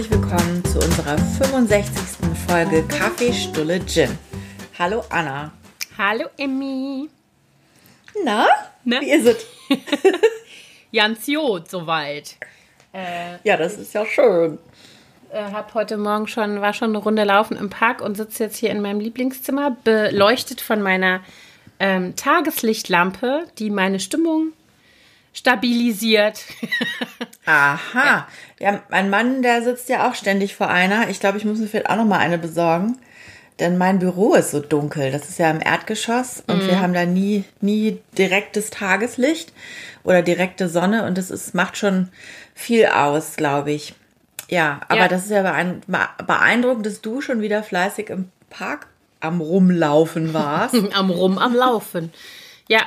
herzlich willkommen zu unserer 65. Folge Kaffee, Stulle, Gin. Hallo Anna. Hallo Emmy. Na, Ne? wie ist es? Ganz Jod soweit. Ja, das ist ja schön. Äh, hab heute Morgen schon, war schon eine Runde laufen im Park und sitze jetzt hier in meinem Lieblingszimmer, beleuchtet von meiner ähm, Tageslichtlampe, die meine Stimmung stabilisiert. Aha. Ja. mein Mann, der sitzt ja auch ständig vor einer. Ich glaube, ich muss mir vielleicht auch noch mal eine besorgen. Denn mein Büro ist so dunkel. Das ist ja im Erdgeschoss und wir haben da nie, nie direktes Tageslicht oder direkte Sonne und das ist, macht schon viel aus, glaube ich. Ja, aber Ja. das ist ja beein- beeindruckend, dass du schon wieder fleißig im Park am Rumlaufen warst. am Rum, am Laufen. Ja,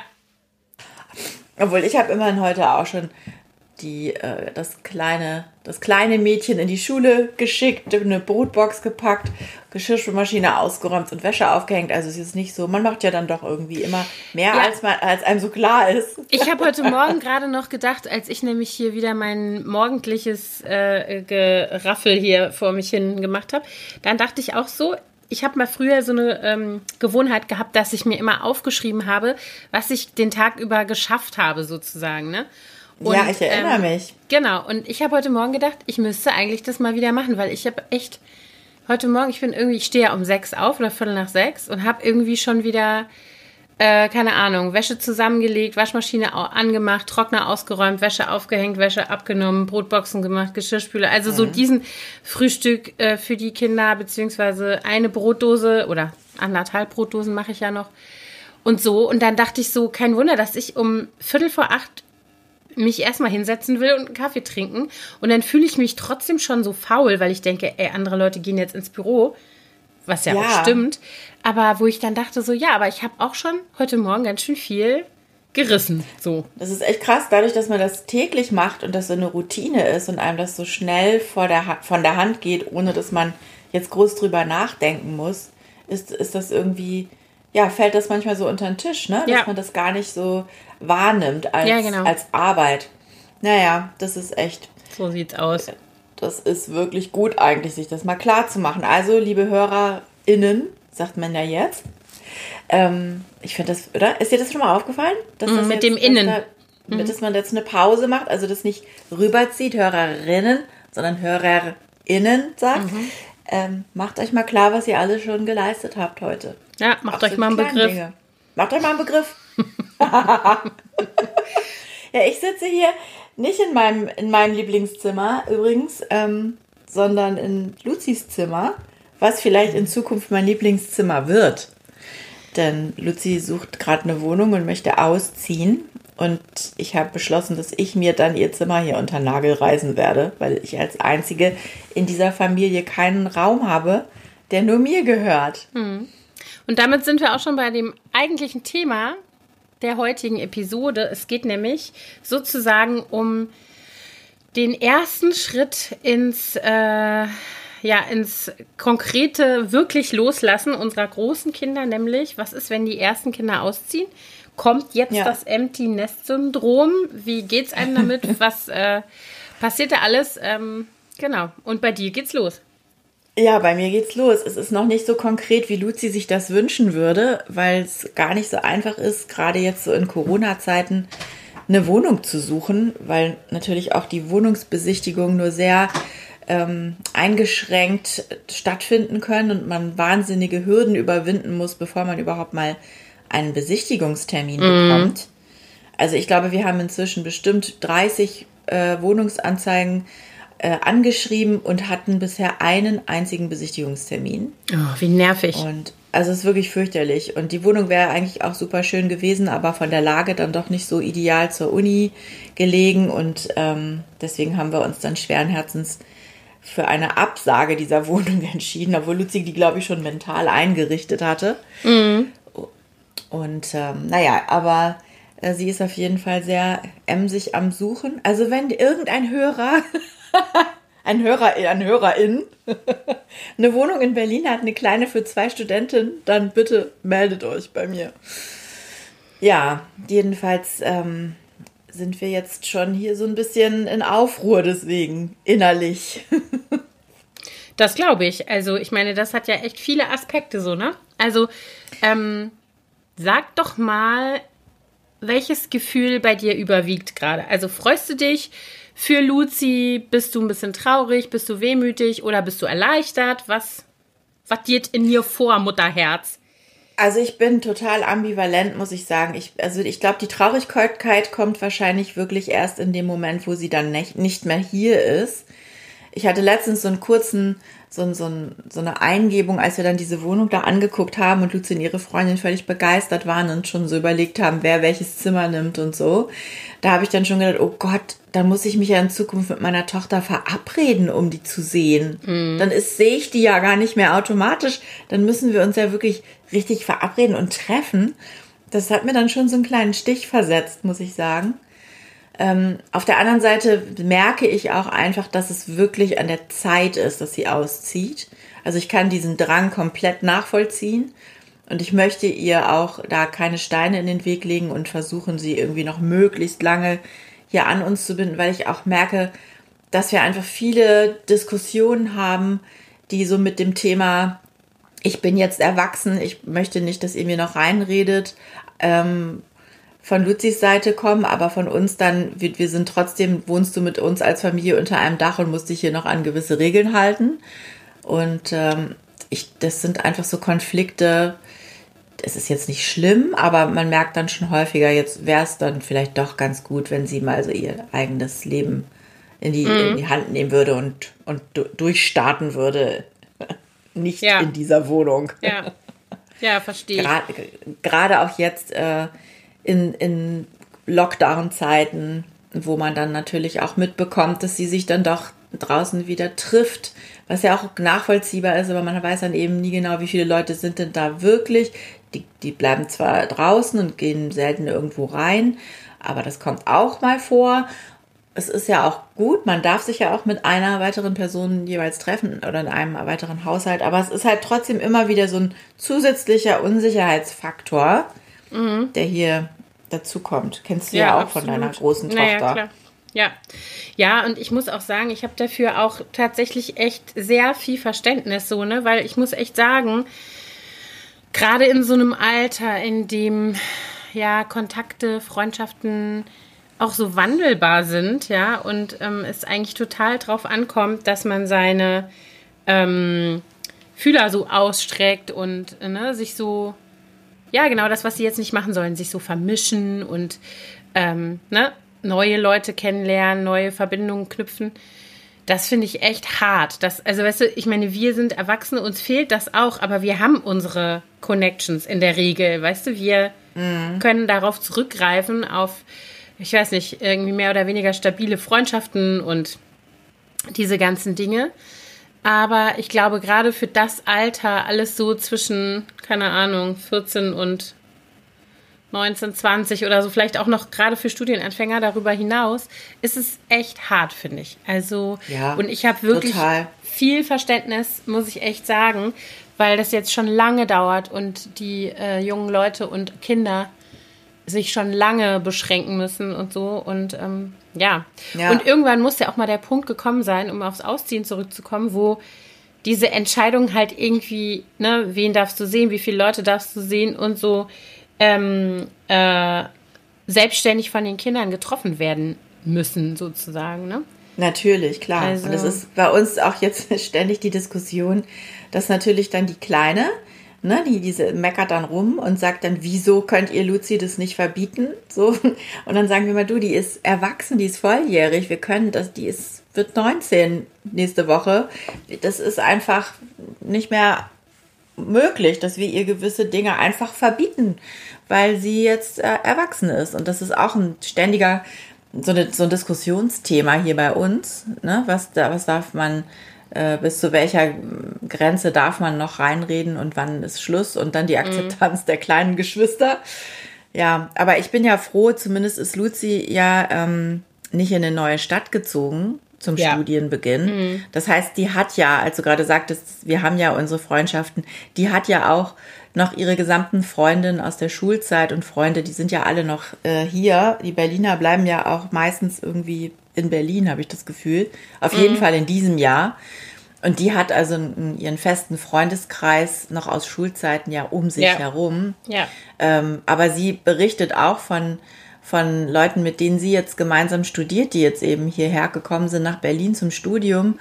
Obwohl ich habe immerhin heute auch schon die, äh, das, kleine, das kleine Mädchen in die Schule geschickt, eine Brotbox gepackt, Geschirrspülmaschine ausgeräumt und Wäsche aufgehängt. Also es ist nicht so, man macht ja dann doch irgendwie immer mehr, Ja. als, man, als einem so klar ist. Ich habe heute Morgen gerade noch gedacht, als ich nämlich hier wieder mein morgendliches äh, Geraffel hier vor mich hin gemacht habe, dann dachte ich auch so, ich habe mal früher so eine ähm, Gewohnheit gehabt, dass ich mir immer aufgeschrieben habe, was ich den Tag über geschafft habe, sozusagen. Ne? Und, ja, ich erinnere ähm, mich. Genau, und ich habe heute Morgen gedacht, ich müsste eigentlich das mal wieder machen, weil ich habe echt heute Morgen, ich bin irgendwie, ich stehe ja um sechs auf oder viertel nach sechs und habe irgendwie schon wieder, äh, keine Ahnung, Wäsche zusammengelegt, Waschmaschine angemacht, Trockner ausgeräumt, Wäsche aufgehängt, Wäsche abgenommen, Brotboxen gemacht, Geschirrspüler. Also so diesen Frühstück äh, für die Kinder, beziehungsweise eine Brotdose oder anderthalb Brotdosen mache ich ja noch. Und so, und dann dachte ich so, kein Wunder, dass ich um Viertel vor acht mich erstmal hinsetzen will und einen Kaffee trinken. Und dann fühle ich mich trotzdem schon so faul, weil ich denke, ey, andere Leute gehen jetzt ins Büro, was ja, Ja. auch stimmt. Aber wo ich dann dachte, so, ja, aber ich habe auch schon heute Morgen ganz schön viel gerissen. So. Das ist echt krass, dadurch, dass man das täglich macht und das so eine Routine ist und einem das so schnell vor der von der Hand geht, ohne dass man jetzt groß drüber nachdenken muss, ist, ist das irgendwie, ja, fällt das manchmal so unter den Tisch, ne? Dass Ja. man das gar nicht so wahrnimmt als, Ja, genau. als Arbeit. Naja, das ist echt, So sieht's aus. das ist wirklich gut eigentlich, sich das mal klar zu machen. Also, liebe HörerInnen, sagt man ja jetzt, ähm, ich finde das, oder? Ist dir das schon mal aufgefallen? Dass das Mm, mit jetzt, dem Innen. Da, Dass man jetzt eine Pause macht, also das nicht rüberzieht, Hörerinnen, sondern HörerInnen sagt. Mhm. Ähm, macht euch mal klar, was ihr alle schon geleistet habt heute. Ja, macht Auch euch mal einen Begriff. Dinge. Macht euch mal einen Begriff. ja, ich sitze hier nicht in meinem, in meinem Lieblingszimmer übrigens, ähm, sondern in Luzis Zimmer, was vielleicht in Zukunft mein Lieblingszimmer wird. Denn Luzi sucht gerade eine Wohnung und möchte ausziehen. Und ich habe beschlossen, dass ich mir dann ihr Zimmer hier unter Nagel reißen werde, weil ich als Einzige in dieser Familie keinen Raum habe, der nur mir gehört. Und damit sind wir auch schon bei dem eigentlichen Thema der heutigen Episode. Es geht nämlich sozusagen um den ersten Schritt ins, äh, ja, ins konkrete wirklich Loslassen unserer großen Kinder, nämlich was ist, wenn die ersten Kinder ausziehen? Kommt jetzt Ja. das Empty Nest Syndrom? Wie geht's einem damit? Was äh, passiert da alles? Ähm, genau. Und bei dir geht's los. Ja, bei mir geht's los. Es ist noch nicht so konkret, wie Luzi sich das wünschen würde, weil es gar nicht so einfach ist, gerade jetzt so in Corona-Zeiten eine Wohnung zu suchen, weil natürlich auch die Wohnungsbesichtigungen nur sehr ähm, eingeschränkt stattfinden können und man wahnsinnige Hürden überwinden muss, bevor man überhaupt mal einen Besichtigungstermin bekommt. Also ich glaube, wir haben inzwischen bestimmt 30 äh, Wohnungsanzeigen äh, angeschrieben und hatten bisher einen einzigen Besichtigungstermin. Oh, wie nervig. Und also es ist wirklich fürchterlich. Und die Wohnung wäre eigentlich auch super schön gewesen, aber von der Lage dann doch nicht so ideal zur Uni gelegen. Und ähm, deswegen haben wir uns dann schweren Herzens für eine Absage dieser Wohnung entschieden, obwohl Luzi die, glaube ich, schon mental eingerichtet hatte. Und ähm, naja, aber äh, sie ist auf jeden Fall sehr emsig am Suchen. Also wenn irgendein Hörer, ein Hörer, ein Hörerin, eine Wohnung in Berlin hat, eine kleine für zwei Studentinnen, dann bitte meldet euch bei mir. Ja, jedenfalls ähm, sind wir jetzt schon hier so ein bisschen in Aufruhr deswegen, innerlich. Das glaube ich. Also, ich meine, das hat ja echt viele Aspekte so, ne? Also, ähm, sag doch mal, welches Gefühl bei dir überwiegt gerade? Also, freust du dich für Luzi? Bist du ein bisschen traurig? Bist du wehmütig oder bist du erleichtert? Was, was geht in dir vor, Mutterherz? Also ich bin total ambivalent, muss ich sagen. Ich, also ich glaube, die Traurigkeit kommt wahrscheinlich wirklich erst in dem Moment, wo sie dann nicht, nicht mehr hier ist. Ich hatte letztens so einen kurzen, so, so, so eine Eingebung, als wir dann diese Wohnung da angeguckt haben und Luzi und ihre Freundin völlig begeistert waren und schon so überlegt haben, wer welches Zimmer nimmt und so. Da habe ich dann schon gedacht, oh Gott, dann muss ich mich ja in Zukunft mit meiner Tochter verabreden, um die zu sehen. Mhm. Dann ist, sehe ich die ja gar nicht mehr automatisch. Dann müssen wir uns ja wirklich richtig verabreden und treffen. Das hat mir dann schon so einen kleinen Stich versetzt, muss ich sagen. Ähm, auf der anderen Seite merke ich auch einfach, dass es wirklich an der Zeit ist, dass sie auszieht. Also ich kann diesen Drang komplett nachvollziehen. Und ich möchte ihr auch da keine Steine in den Weg legen und versuchen, sie irgendwie noch möglichst lange hier an uns zu binden, weil ich auch merke, dass wir einfach viele Diskussionen haben, die so mit dem Thema, ich bin jetzt erwachsen, ich möchte nicht, dass ihr mir noch reinredet, ähm, von Luzis Seite kommen, aber von uns dann, wir, wir sind trotzdem, wohnst du mit uns als Familie unter einem Dach und musst dich hier noch an gewisse Regeln halten. Und ähm, ich, das sind einfach so Konflikte, es ist jetzt nicht schlimm, aber man merkt dann schon häufiger, jetzt wäre es dann vielleicht doch ganz gut, wenn sie mal so ihr eigenes Leben in die, mhm. in die Hand nehmen würde und, und durchstarten würde. Nicht ja. in dieser Wohnung. Ja, ja verstehe. Gerade, gerade auch jetzt äh, in, in Lockdown-Zeiten, wo man dann natürlich auch mitbekommt, dass sie sich dann doch draußen wieder trifft, was ja auch nachvollziehbar ist, aber man weiß dann eben nie genau, wie viele Leute sind denn da wirklich, die, die bleiben zwar draußen und gehen selten irgendwo rein, aber das kommt auch mal vor. Es ist ja auch gut, man darf sich ja auch mit einer weiteren Person jeweils treffen oder in einem weiteren Haushalt, aber es ist halt trotzdem immer wieder so ein zusätzlicher Unsicherheitsfaktor, mhm. der hier dazu kommt. Kennst du ja, ja auch absolut. von deiner großen Tochter. Naja, klar. Ja, ja, und ich muss auch sagen, ich habe dafür auch tatsächlich echt sehr viel Verständnis, so, ne, weil ich muss echt sagen, gerade in so einem Alter, in dem ja Kontakte, Freundschaften auch so wandelbar sind, ja, und ähm, es eigentlich total drauf ankommt, dass man seine ähm, Fühler so ausstreckt und ne, sich so, ja, genau das, was sie jetzt nicht machen sollen, sich so vermischen und ähm, ne, neue Leute kennenlernen, neue Verbindungen knüpfen. Das finde ich echt hart. Das, also, weißt du, ich meine, wir sind Erwachsene, uns fehlt das auch, aber wir haben unsere Connections in der Regel. Weißt du, wir mhm. können darauf zurückgreifen, auf, ich weiß nicht, irgendwie mehr oder weniger stabile Freundschaften und diese ganzen Dinge. Aber ich glaube, gerade für das Alter, alles so zwischen, keine Ahnung, 14 und 19, 20 oder so, vielleicht auch noch gerade für Studienanfänger darüber hinaus, ist es echt hart, finde ich. Also, ja, und ich habe wirklich total. viel Verständnis, muss ich echt sagen, weil das jetzt schon lange dauert und die äh, jungen Leute und Kinder sich schon lange beschränken müssen und so. Und ähm, ja. ja. Und irgendwann muss ja auch mal der Punkt gekommen sein, um aufs Ausziehen zurückzukommen, wo diese Entscheidung halt irgendwie, ne, wen darfst du sehen, wie viele Leute darfst du sehen und so ähm, äh, selbstständig von den Kindern getroffen werden müssen, sozusagen. Ne? Natürlich, klar. Also, und es ist bei uns auch jetzt ständig die Diskussion, dass natürlich dann die Kleine, ne, die diese meckert dann rum und sagt dann, wieso könnt ihr Luzi das nicht verbieten? So und dann sagen wir mal, du, die ist erwachsen, die ist volljährig, wir können das, die ist wird 19 nächste Woche. Das ist einfach nicht mehr möglich, dass wir ihr gewisse Dinge einfach verbieten, weil sie jetzt äh, erwachsen ist. Und das ist auch ein ständiger, so, eine, so ein Diskussionsthema hier bei uns. Ne? Was, da, was darf man, äh, bis zu welcher Grenze darf man noch reinreden und wann ist Schluss und dann die mhm. Akzeptanz mhm. der kleinen Geschwister. Ja, aber ich bin ja froh, zumindest ist Luzi ja ähm, nicht in eine neue Stadt gezogen, zum ja. Studienbeginn. Mhm. Das heißt, die hat ja, als du gerade sagtest, wir haben ja unsere Freundschaften, die hat ja auch noch ihre gesamten Freundinnen aus der Schulzeit und Freunde, die sind ja alle noch äh, hier. Die Berliner bleiben ja auch meistens irgendwie in Berlin, habe ich das Gefühl. Auf mhm. jeden Fall in diesem Jahr. Und die hat also ihren festen Freundeskreis noch aus Schulzeiten ja um sich Ja. herum. Ja. Ähm, aber sie berichtet auch von, von Leuten, mit denen sie jetzt gemeinsam studiert, die jetzt eben hierher gekommen sind nach Berlin zum Studium.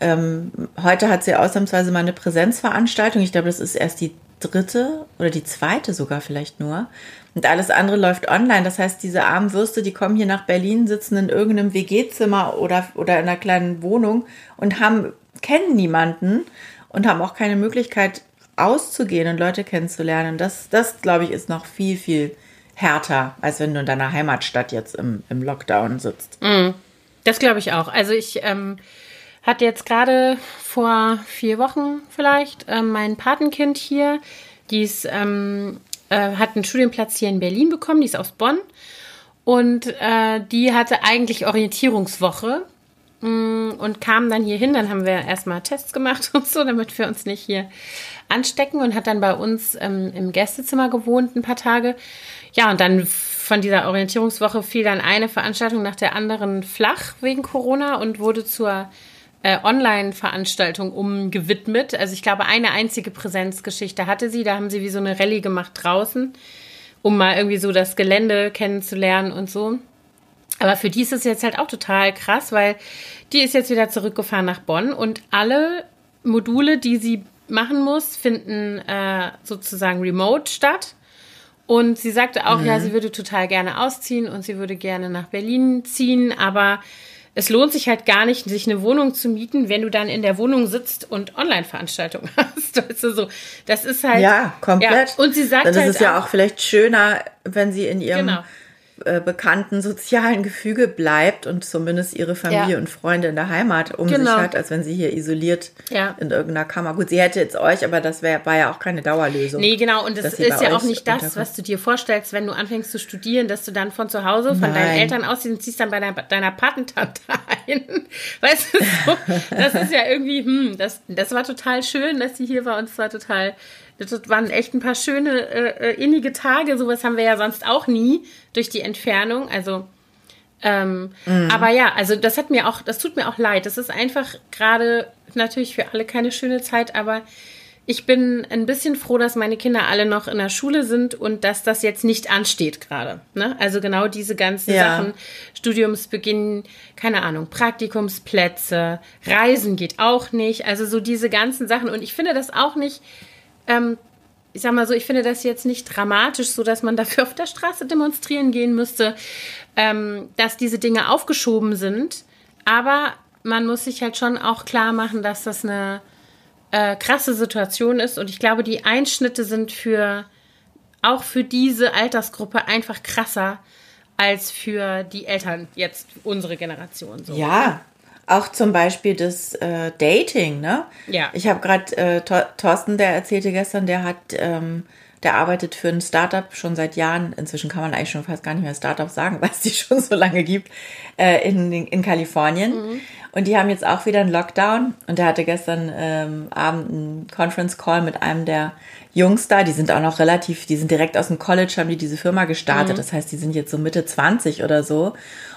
Ähm, heute hat sie ausnahmsweise mal eine Präsenzveranstaltung. Ich glaube, das ist erst die dritte oder die zweite sogar vielleicht nur. Und alles andere läuft online. Das heißt, diese armen Würste, die kommen hier nach Berlin, sitzen in irgendeinem WG-Zimmer oder, oder in einer kleinen Wohnung und haben, kennen niemanden und haben auch keine Möglichkeit auszugehen und Leute kennenzulernen. Das, das glaube ich, ist noch viel, viel härter, als wenn du in deiner Heimatstadt jetzt im, im Lockdown sitzt. Das glaube ich auch. Also ich ähm, hatte jetzt gerade vor vier Wochen vielleicht ähm, mein Patenkind hier. Die ist, ähm, äh, hat einen Studienplatz hier in Berlin bekommen. Die ist aus Bonn. Und äh, die hatte eigentlich Orientierungswoche mm, und kam dann hier hin. Dann haben wir erstmal Tests gemacht und so, damit wir uns nicht hier anstecken und hat dann bei uns ähm, im Gästezimmer gewohnt ein paar Tage. Ja, und dann von dieser Orientierungswoche fiel dann eine Veranstaltung nach der anderen flach wegen Corona und wurde zur äh, Online-Veranstaltung umgewidmet. Also ich glaube, eine einzige Präsenzgeschichte hatte sie. Da haben sie wie so eine Rallye gemacht draußen, um mal irgendwie so das Gelände kennenzulernen und so. Aber für die ist es jetzt halt auch total krass, weil die ist jetzt wieder zurückgefahren nach Bonn und alle Module, die sie machen muss, finden äh, sozusagen remote statt. Und sie sagte auch, ja, sie würde total gerne ausziehen und sie würde gerne nach Berlin ziehen, aber es lohnt sich halt gar nicht, sich eine Wohnung zu mieten, wenn du dann in der Wohnung sitzt und Online-Veranstaltungen hast. Weißt du, so. Das ist halt. Ja, komplett. Ja. Und sie sagt Dann ist halt es ja auch vielleicht schöner, wenn sie in ihrem Genau. Äh, bekannten sozialen Gefüge bleibt und zumindest ihre Familie Ja. und Freunde in der Heimat um Genau. sich hat, als wenn sie hier isoliert Ja. in irgendeiner Kammer. Gut, sie hätte jetzt euch, aber das wär, war ja auch keine Dauerlösung. Nee, genau. Und das ist bei ja auch nicht das, was du dir vorstellst, wenn du anfängst zu studieren, dass du dann von zu Hause, von deinen Nein. Eltern ausziehst und ziehst dann bei deiner, deiner Patentante ein. Weißt du, so, das ist ja irgendwie, hm, das, das war total schön, dass sie hier und es war total, das waren echt ein paar schöne, äh, äh, innige Tage. Sowas haben wir ja sonst auch nie durch die Entfernung. Also, ähm, aber ja, also das hat mir auch, das tut mir auch leid. Das ist einfach gerade natürlich für alle keine schöne Zeit, aber ich bin ein bisschen froh, dass meine Kinder alle noch in der Schule sind und dass das jetzt nicht ansteht gerade. Ne? Also genau diese ganzen Ja. Sachen, Studiumsbeginn, keine Ahnung, Praktikumsplätze, Reisen geht auch nicht. Also so diese ganzen Sachen. Und ich finde das auch nicht, ähm, ich sag mal so, ich finde das jetzt nicht dramatisch, so dass man dafür auf der Straße demonstrieren gehen müsste, ähm, dass diese Dinge aufgeschoben sind. Aber man muss sich halt schon auch klar machen, dass das eine äh, krasse Situation ist. Und ich glaube, die Einschnitte sind für auch für diese Altersgruppe einfach krasser als für die Eltern jetzt unsere Generation. So. Ja, auch zum Beispiel das äh, Dating, ne? Ja. Ich habe gerade äh, Thor- Thorsten, der erzählte gestern, der hat, ähm, der arbeitet für ein Startup schon seit Jahren. Inzwischen kann man eigentlich schon fast gar nicht mehr Startup sagen, weil es die schon so lange gibt äh, in, in Kalifornien. Und die haben jetzt auch wieder einen Lockdown. Und der hatte gestern ähm, Abend einen Conference Call mit einem der Jungs da. Die sind auch noch relativ, die sind direkt aus dem College, haben die diese Firma gestartet. Das heißt, die sind jetzt so Mitte 20 oder so.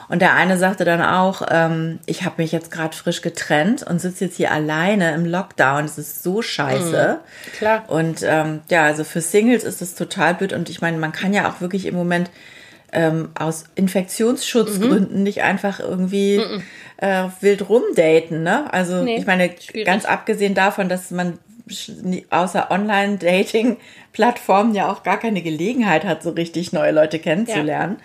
Und der eine sagte dann auch, ähm, ich habe mich jetzt gerade frisch getrennt und sitze jetzt hier alleine im Lockdown. Das ist so scheiße. Klar. Und ähm, ja, also für Singles ist es total blöd. Und ich meine, man kann ja auch wirklich im Moment ähm, aus Infektionsschutzgründen nicht einfach irgendwie äh, wild rumdaten. Ne? Also Nee, ich meine, schwierig. ganz abgesehen davon, dass man außer Online-Dating-Plattformen ja auch gar keine Gelegenheit hat, so richtig neue Leute kennenzulernen.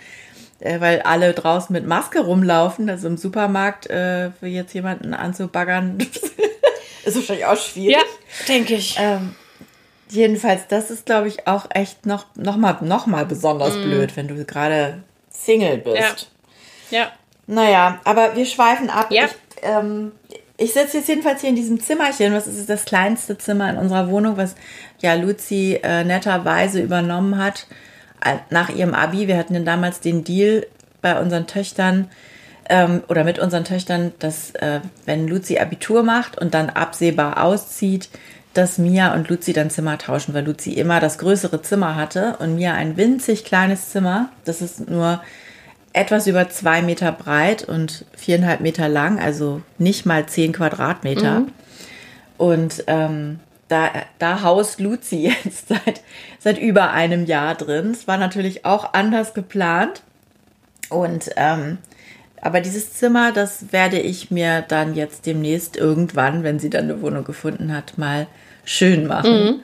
Äh, weil alle draußen mit Maske rumlaufen, also im Supermarkt äh, für jetzt jemanden anzubaggern, ist wahrscheinlich auch schwierig. Ja, denke ich. Ähm, jedenfalls, das ist, glaube ich, auch echt noch, noch, mal, noch mal besonders blöd, wenn du gerade Single bist. Ja. ja. Naja, aber wir schweifen ab. Ja. Ich, ähm, ich sitze jetzt jedenfalls hier in diesem Zimmerchen. Was ist das kleinste Zimmer in unserer Wohnung, was ja Luzi äh, netterweise übernommen hat nach ihrem Abi. Wir hatten ja damals den Deal bei unseren Töchtern ähm, oder mit unseren Töchtern, dass äh, wenn Luzi Abitur macht und dann absehbar auszieht, dass Mia und Luzi dann Zimmer tauschen, weil Luzi immer das größere Zimmer hatte und Mia ein winzig kleines Zimmer. Das ist nur etwas über zwei Meter breit und viereinhalb Meter lang, also nicht mal zehn Quadratmeter. Und ähm, da, da haust Luzi jetzt seit, seit über einem Jahr drin. Es war natürlich auch anders geplant. Und ähm, aber dieses Zimmer, das werde ich mir dann jetzt demnächst irgendwann, wenn sie dann eine Wohnung gefunden hat, mal schön machen. Mhm.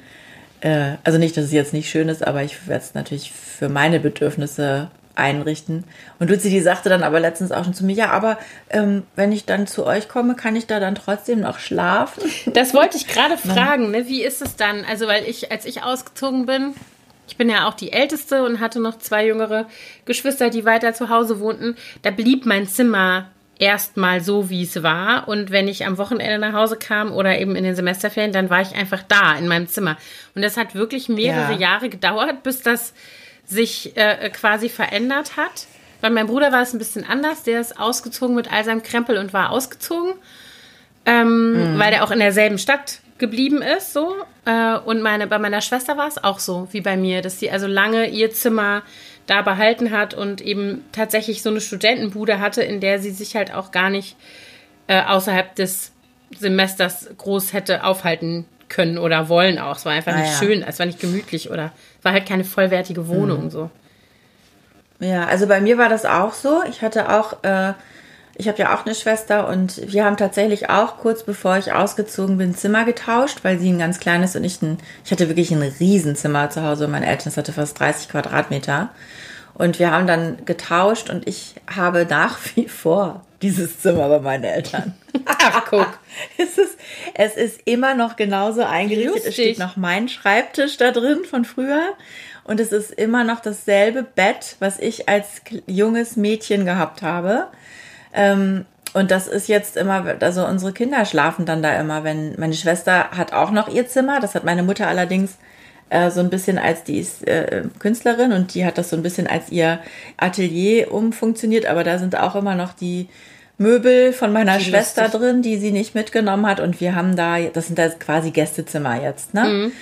Äh, also nicht, dass es jetzt nicht schön ist, aber ich werde es natürlich für meine Bedürfnisse einrichten. Und Luzi, die sagte dann aber letztens auch schon zu mir, ja, aber ähm, wenn ich dann zu euch komme, kann ich da dann trotzdem noch schlafen? Das wollte ich gerade fragen, ne? wie ist es dann? Also, weil ich, als ich ausgezogen bin, ich bin ja auch die Älteste und hatte noch zwei jüngere Geschwister, die weiter zu Hause wohnten, da blieb mein Zimmer erstmal so, wie es war. Und wenn ich am Wochenende nach Hause kam oder eben in den Semesterferien, dann war ich einfach da in meinem Zimmer. Und das hat wirklich mehrere ja. Jahre gedauert, bis das sich äh, quasi verändert hat. Bei meinem Bruder war es ein bisschen anders. Der ist ausgezogen mit all seinem Krempel und war ausgezogen, ähm, mhm. weil der auch in derselben Stadt geblieben ist. So äh, und meine bei meiner Schwester war es auch so wie bei mir, dass sie also lange ihr Zimmer da behalten hat und eben tatsächlich so eine Studentenbude hatte, in der sie sich halt auch gar nicht äh, außerhalb des Semesters groß hätte aufhalten können oder wollen auch. Es war einfach ah, nicht ja. schön, es war nicht gemütlich oder war halt keine vollwertige Wohnung mhm. so. Ja, also bei mir war das auch so. Ich hatte auch, äh, ich habe ja auch eine Schwester und wir haben tatsächlich auch kurz bevor ich ausgezogen bin Zimmer getauscht, weil sie ein ganz kleines und ich ein, ich hatte wirklich ein Riesenzimmer zu Hause. Mein Eltern hatte fast 30 Quadratmeter. Und wir haben dann getauscht und ich habe nach wie vor dieses Zimmer bei meinen Eltern. Ach, guck. es, ist, es ist immer noch genauso eingerichtet. Lustig. Es steht noch mein Schreibtisch da drin von früher. Und es ist immer noch dasselbe Bett, was ich als junges Mädchen gehabt habe. Ähm, und das ist jetzt immer, also unsere Kinder schlafen dann da immer, wenn meine Schwester hat auch noch ihr Zimmer. Das hat meine Mutter allerdings äh, so ein bisschen als die ist äh, Künstlerin und die hat das so ein bisschen als ihr Atelier umfunktioniert, aber da sind auch immer noch die Möbel von meiner Schwester lustig. drin, die sie nicht mitgenommen hat und wir haben da, das sind da quasi Gästezimmer jetzt, ne? Mhm.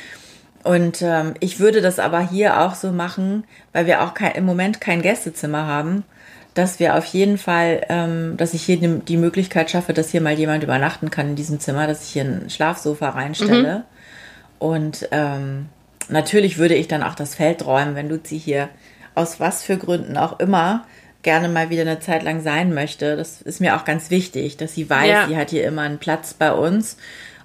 Und ähm, ich würde das aber hier auch so machen, weil wir auch kein, im Moment kein Gästezimmer haben, dass wir auf jeden Fall, ähm, dass ich hier die, Möglichkeit schaffe, dass hier mal jemand übernachten kann in diesem Zimmer, dass ich hier ein Schlafsofa reinstelle. Mhm. Und ähm, natürlich würde ich dann auch das Feld räumen, wenn Luzi hier aus was für Gründen auch immer gerne mal wieder eine Zeit lang sein möchte. Das ist mir auch ganz wichtig, dass sie weiß, ja. sie hat hier immer einen Platz bei uns,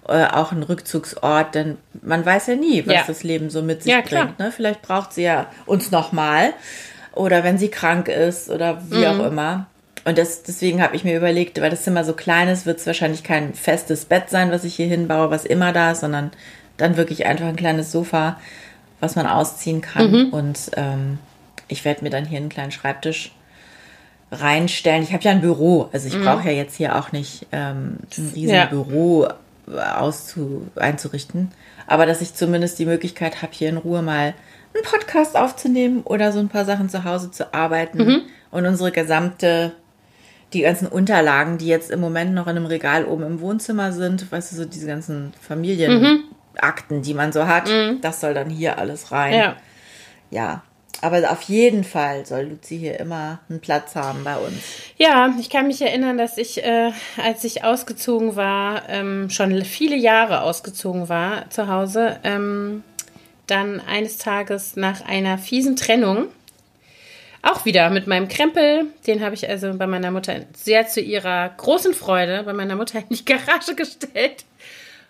äh, auch einen Rückzugsort, denn man weiß ja nie, was ja. das Leben so mit sich ja, bringt. Ne? Vielleicht braucht sie ja uns nochmal oder wenn sie krank ist oder wie mhm. auch immer. Und das, deswegen habe ich mir überlegt, weil das Zimmer so klein ist, wird es wahrscheinlich kein festes Bett sein, was ich hier hinbaue, was immer da ist, sondern dann wirklich einfach ein kleines Sofa, was man ausziehen kann. Mhm. Und ähm, ich werde mir dann hier einen kleinen Schreibtisch reinstellen. Ich habe ja ein Büro, also ich mhm. brauche ja jetzt hier auch nicht ähm, ein riesen ja. Büro auszu einzurichten. Aber dass ich zumindest die Möglichkeit habe, hier in Ruhe mal einen Podcast aufzunehmen oder so ein paar Sachen zu Hause zu arbeiten mhm. und unsere gesamte, die ganzen Unterlagen, die jetzt im Moment noch in einem Regal oben im Wohnzimmer sind, weißt du, so diese ganzen Familien. Mhm. Die man so hat. Mhm. Das soll dann hier alles rein. Ja. ja. Aber auf jeden Fall soll Luzi hier immer einen Platz haben bei uns. Ja, ich kann mich erinnern, dass ich, äh, als ich ausgezogen war, ähm, schon viele Jahre ausgezogen war zu Hause, ähm, dann eines Tages nach einer fiesen Trennung, auch wieder mit meinem Krempel, den habe ich also bei meiner Mutter sehr zu ihrer großen Freude bei meiner Mutter in die Garage gestellt.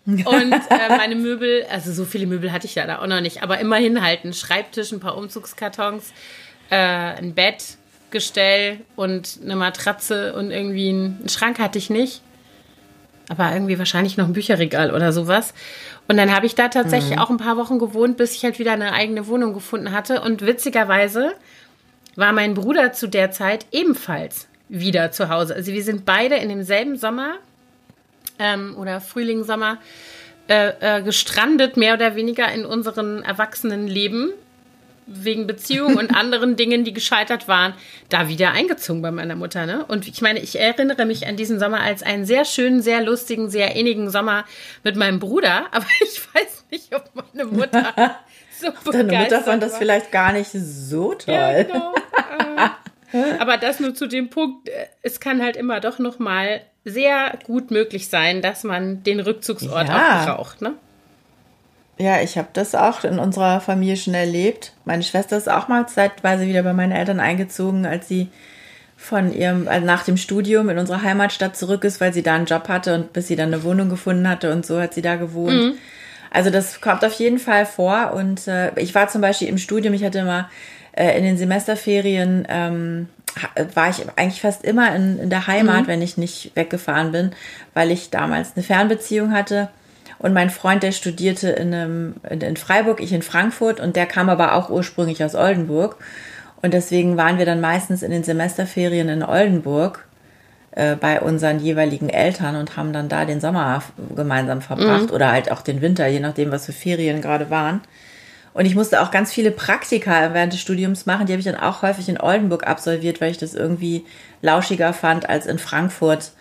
Und äh, meine Möbel, also so viele Möbel hatte ich ja da auch noch nicht, aber immerhin halt ein Schreibtisch, ein paar Umzugskartons, äh, ein Bettgestell und eine Matratze und irgendwie einen Schrank hatte ich nicht. Aber irgendwie wahrscheinlich noch ein Bücherregal oder sowas. Und dann habe ich da tatsächlich mhm. auch ein paar Wochen gewohnt, bis ich halt wieder eine eigene Wohnung gefunden hatte. Und witzigerweise war mein Bruder zu der Zeit ebenfalls wieder zu Hause. Also wir sind beide in demselben Sommer ähm, oder Frühling, Sommer äh, äh, gestrandet, mehr oder weniger in unseren erwachsenen Leben wegen Beziehungen und anderen Dingen, die gescheitert waren, da wieder eingezogen bei meiner Mutter. Ne? Und ich meine, ich erinnere mich an diesen Sommer als einen sehr schönen, sehr lustigen, sehr innigen Sommer mit meinem Bruder, aber ich weiß nicht, ob meine Mutter so Deine Mutter fand das vielleicht gar nicht so toll. Ja, genau. Aber das nur zu dem Punkt, äh, es kann halt immer doch noch mal sehr gut möglich sein, dass man den Rückzugsort ja. auch braucht, ne? Ja, ich habe das auch in unserer Familie schon erlebt. Meine Schwester ist auch mal zeitweise wieder bei meinen Eltern eingezogen, als sie von ihrem, also nach dem Studium in unsere Heimatstadt zurück ist, weil sie da einen Job hatte und bis sie dann eine Wohnung gefunden hatte und so hat sie da gewohnt. Mhm. Also das kommt auf jeden Fall vor und äh, ich war zum Beispiel im Studium, ich hatte immer äh, in den Semesterferien ähm, war ich eigentlich fast immer in, in der Heimat, mhm. wenn ich nicht weggefahren bin, weil ich damals eine Fernbeziehung hatte. Und mein Freund, der studierte in, einem, in Freiburg, ich in Frankfurt und der kam aber auch ursprünglich aus Oldenburg. Und deswegen waren wir dann meistens in den Semesterferien in Oldenburg äh, bei unseren jeweiligen Eltern und haben dann da den Sommer gemeinsam verbracht mhm. oder halt auch den Winter, je nachdem, was für Ferien gerade waren. Und ich musste auch ganz viele Praktika während des Studiums machen. Die habe ich dann auch häufig in Oldenburg absolviert, weil ich das irgendwie lauschiger fand, als in Frankfurt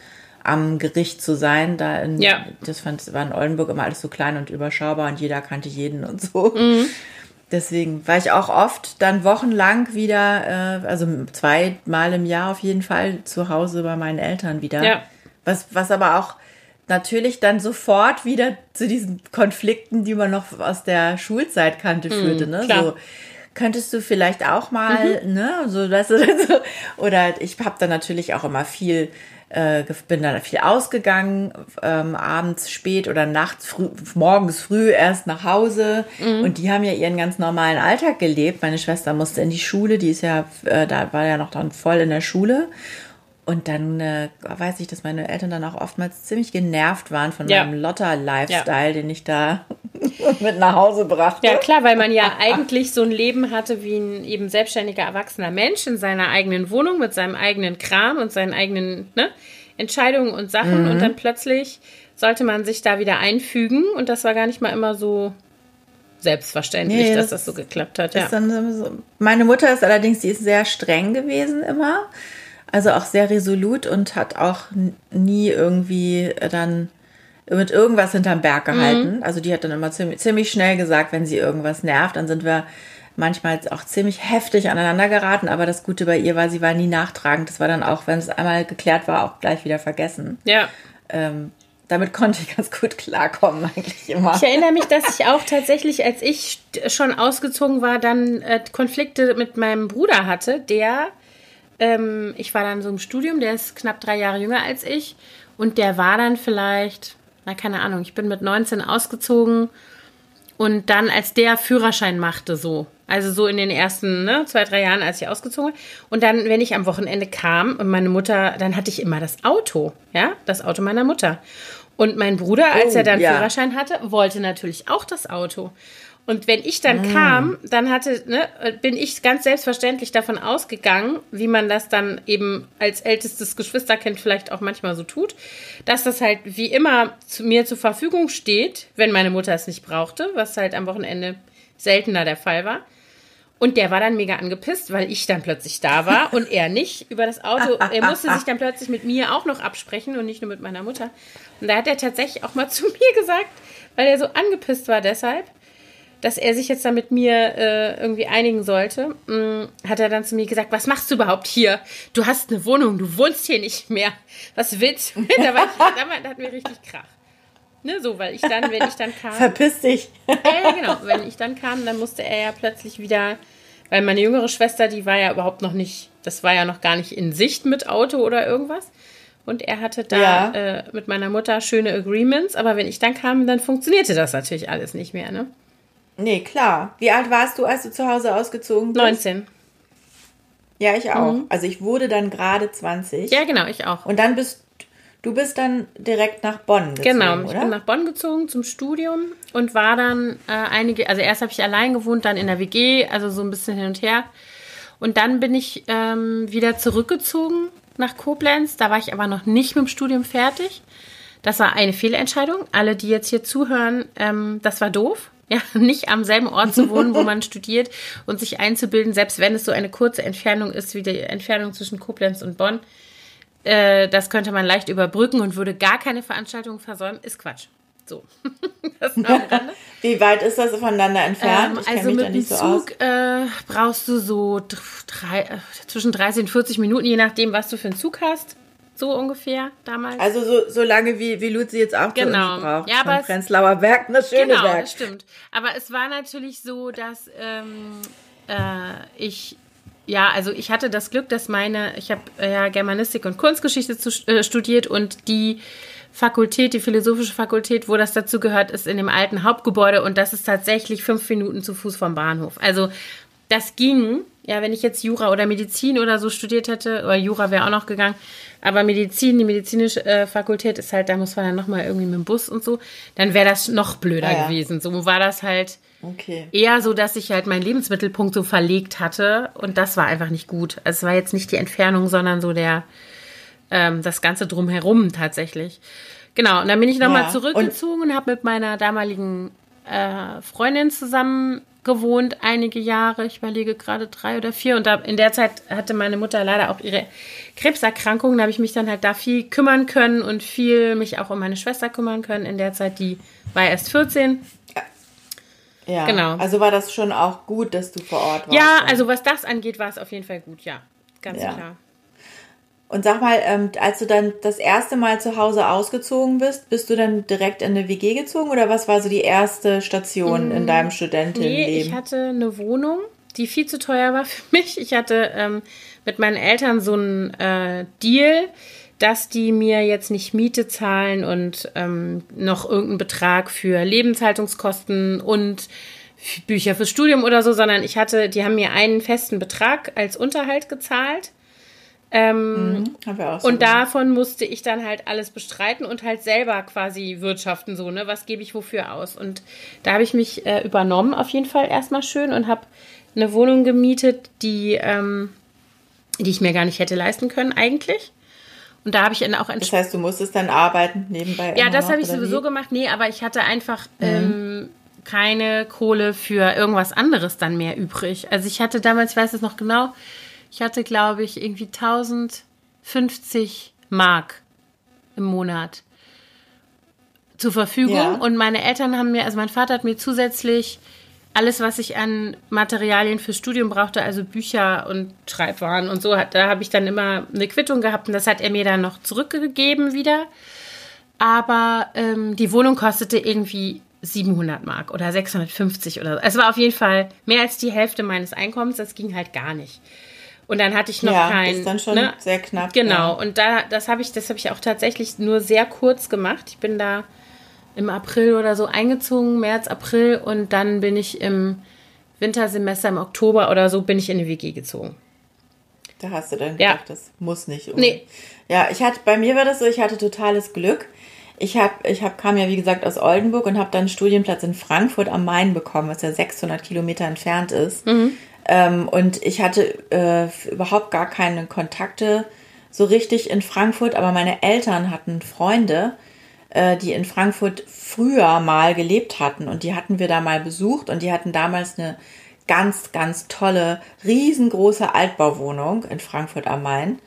am Gericht zu sein. Da in, ja. das fand, war in Oldenburg immer alles so klein und überschaubar und jeder kannte jeden und so. Mhm. Deswegen war ich auch oft dann wochenlang wieder, äh, also zweimal im Jahr auf jeden Fall zu Hause bei meinen Eltern wieder. Ja. Was, was aber auch natürlich dann sofort wieder zu diesen Konflikten, die man noch aus der Schulzeit kannte, mhm, führte. Ne? Klar. So, könntest du vielleicht auch mal, mhm. ne, so, weißt du, so. oder ich habe dann natürlich auch immer viel, äh, bin dann viel ausgegangen, ähm, abends spät oder nachts, früh, morgens früh erst nach Hause mhm. und die haben ja ihren ganz normalen Alltag gelebt. Meine Schwester musste in die Schule, die ist ja, äh, da war ja noch dann voll in der Schule und dann äh, weiß ich, dass meine Eltern dann auch oftmals ziemlich genervt waren von ja. meinem Lotter-Lifestyle, ja. den ich da mit nach Hause brachte. Ja, klar, weil man ja eigentlich so ein Leben hatte wie ein eben selbstständiger erwachsener Mensch in seiner eigenen Wohnung mit seinem eigenen Kram und seinen eigenen ne, Entscheidungen und Sachen. Mhm. Und dann plötzlich sollte man sich da wieder einfügen. Und das war gar nicht mal immer so selbstverständlich, nee, dass das, das so geklappt hat. Ja. So. Meine Mutter ist allerdings, die ist sehr streng gewesen immer. Also auch sehr resolut und hat auch nie irgendwie dann mit irgendwas hinterm Berg gehalten. Mhm. Also die hat dann immer ziemlich, ziemlich schnell gesagt, wenn sie irgendwas nervt, dann sind wir manchmal auch ziemlich heftig aneinander geraten. Aber das Gute bei ihr war, sie war nie nachtragend. Das war dann auch, wenn es einmal geklärt war, auch gleich wieder vergessen. Ja. Ähm, damit konnte ich ganz gut klarkommen, eigentlich immer. Ich erinnere mich, dass ich auch tatsächlich, als ich schon ausgezogen war, dann äh, Konflikte mit meinem Bruder hatte, der ähm, ich war dann so im Studium, der ist knapp drei Jahre jünger als ich. Und der war dann vielleicht, na keine Ahnung, ich bin mit 19 ausgezogen. Und dann, als der Führerschein machte, so. Also so in den ersten ne, zwei, drei Jahren, als ich ausgezogen bin. Und dann, wenn ich am Wochenende kam und meine Mutter, dann hatte ich immer das Auto, ja, das Auto meiner Mutter. Und mein Bruder, als oh, er dann ja. Führerschein hatte, wollte natürlich auch das Auto. Und wenn ich dann mm. kam, dann hatte, ne, bin ich ganz selbstverständlich davon ausgegangen, wie man das dann eben als ältestes Geschwisterkind vielleicht auch manchmal so tut, dass das halt wie immer zu mir zur Verfügung steht, wenn meine Mutter es nicht brauchte, was halt am Wochenende seltener der Fall war. Und der war dann mega angepisst, weil ich dann plötzlich da war und er nicht über das Auto. Er musste sich dann plötzlich mit mir auch noch absprechen und nicht nur mit meiner Mutter. Und da hat er tatsächlich auch mal zu mir gesagt, weil er so angepisst war deshalb, dass er sich jetzt da mit mir äh, irgendwie einigen sollte, mh, mm, hat er dann zu mir gesagt, was machst du überhaupt hier? Du hast eine Wohnung, du wohnst hier nicht mehr. Was willst du? da, war ich, da, hatten wir richtig Krach. Ne, so, weil ich dann, wenn ich dann kam. Verpiss dich. Ja, genau. Wenn ich dann kam, dann musste er ja plötzlich wieder, weil meine jüngere Schwester, die war ja überhaupt noch nicht, das war ja noch gar nicht in Sicht mit Auto oder irgendwas. Und er hatte da ja. äh, mit meiner Mutter schöne Agreements, aber wenn ich dann kam, dann funktionierte das natürlich alles nicht mehr, ne? Nee, klar. Wie alt warst du, als du zu Hause ausgezogen bist? 19. Ja, ich auch. Mhm. Also ich wurde dann gerade 20. Ja, genau, ich auch. Und dann bist du bist dann direkt nach Bonn gezogen, Genau, ich oder? bin nach Bonn gezogen zum Studium und war dann äh, einige, also erst habe ich allein gewohnt, dann in der WG, also so ein bisschen hin und her. Und dann bin ich ähm, wieder zurückgezogen nach Koblenz. Da war ich aber noch nicht mit dem Studium fertig. Das war eine Fehlentscheidung. Alle, die jetzt hier zuhören, ähm, das war doof ja, nicht am selben Ort zu wohnen, wo man studiert und sich einzubilden, selbst wenn es so eine kurze Entfernung ist, wie die Entfernung zwischen Koblenz und Bonn. Äh, das könnte man leicht überbrücken und würde gar keine Veranstaltung versäumen, ist Quatsch. So. Wie weit ist das voneinander entfernt? Ähm, also mit dem so Zug äh, brauchst du so drei, äh, zwischen 30 und 40 Minuten, je nachdem, was du für einen Zug hast. So ungefähr damals. Also so, so lange wie, wie Luzi jetzt auch genau. braucht. Ja, aber Prenzlauer Berg, das schöne genau, Berg. Das stimmt. Aber es war natürlich so, dass ähm, äh, ich ja, also ich hatte das Glück, dass meine, ich habe ja Germanistik und Kunstgeschichte zu, äh, studiert und die Fakultät, die philosophische Fakultät, wo das dazu gehört, ist in dem alten Hauptgebäude und das ist tatsächlich fünf Minuten zu Fuß vom Bahnhof. Also das ging, ja, wenn ich jetzt Jura oder Medizin oder so studiert hätte, oder Jura wäre auch noch gegangen, aber Medizin, die medizinische äh, Fakultät ist halt, da muss man dann nochmal irgendwie mit dem Bus und so, dann wäre das noch blöder ah, ja. gewesen. So war das halt okay. eher so, dass ich halt meinen Lebensmittelpunkt so verlegt hatte und das war einfach nicht gut. Also es war jetzt nicht die Entfernung, sondern so der, ähm, das Ganze drumherum tatsächlich. Genau, und dann bin ich nochmal ja. zurückgezogen und, und habe mit meiner damaligen äh, Freundin zusammen gewohnt, einige Jahre. Ich überlege gerade drei oder vier. Und da, in der Zeit hatte meine Mutter leider auch ihre Krebserkrankung. Da habe ich mich dann halt da viel kümmern können und viel mich auch um meine Schwester kümmern können. In der Zeit, die war erst 14. Ja, genau. Also war das schon auch gut, dass du vor Ort warst? Ja, also was das angeht, war es auf jeden Fall gut, ja. Ganz ja. klar. Und sag mal, ähm, als du dann das erste Mal zu Hause ausgezogen bist, bist du dann direkt in eine WG gezogen oder was war so die erste Station mm, in deinem Studentinnenleben? Nee, ich hatte eine Wohnung, die viel zu teuer war für mich. Ich hatte ähm, mit meinen Eltern so einen äh, Deal, dass die mir jetzt nicht Miete zahlen und ähm, noch irgendeinen Betrag für Lebenshaltungskosten und Bücher fürs Studium oder so, sondern ich hatte, die haben mir einen festen Betrag als Unterhalt gezahlt ähm, mhm, so und davon musste ich dann halt alles bestreiten und halt selber quasi wirtschaften, so, ne? Was gebe ich wofür aus? Und da habe ich mich äh, übernommen, auf jeden Fall erstmal schön und habe eine Wohnung gemietet, die, ähm, die ich mir gar nicht hätte leisten können, eigentlich. Und da habe ich dann auch Das heißt, du musstest dann arbeiten nebenbei? Ja, das habe ich sowieso wie? gemacht. Nee, aber ich hatte einfach mhm. ähm, keine Kohle für irgendwas anderes dann mehr übrig. Also ich hatte damals, ich weiß es noch genau, ich hatte, glaube ich, irgendwie 1050 Mark im Monat zur Verfügung. Ja. Und meine Eltern haben mir, also mein Vater hat mir zusätzlich alles, was ich an Materialien fürs Studium brauchte, also Bücher und Schreibwaren und so, da habe ich dann immer eine Quittung gehabt und das hat er mir dann noch zurückgegeben wieder. Aber ähm, die Wohnung kostete irgendwie 700 Mark oder 650 oder so. Es war auf jeden Fall mehr als die Hälfte meines Einkommens. Das ging halt gar nicht. Und dann hatte ich noch ja, kein. Das ist dann schon ne? sehr knapp. Genau. Ja. Und da, das habe ich, das habe ich auch tatsächlich nur sehr kurz gemacht. Ich bin da im April oder so eingezogen, März, April, und dann bin ich im Wintersemester im Oktober oder so bin ich in die WG gezogen. Da hast du dann gedacht, ja. das muss nicht. Um. Nee. Ja, ich hatte, bei mir war das so, ich hatte totales Glück. Ich hab, ich hab, kam ja wie gesagt aus Oldenburg und habe dann einen Studienplatz in Frankfurt am Main bekommen, was ja 600 Kilometer entfernt ist. Mhm. Ähm, und ich hatte äh, überhaupt gar keine Kontakte so richtig in Frankfurt, aber meine Eltern hatten Freunde, äh, die in Frankfurt früher mal gelebt hatten und die hatten wir da mal besucht und die hatten damals eine ganz, ganz tolle, riesengroße Altbauwohnung in Frankfurt am Main.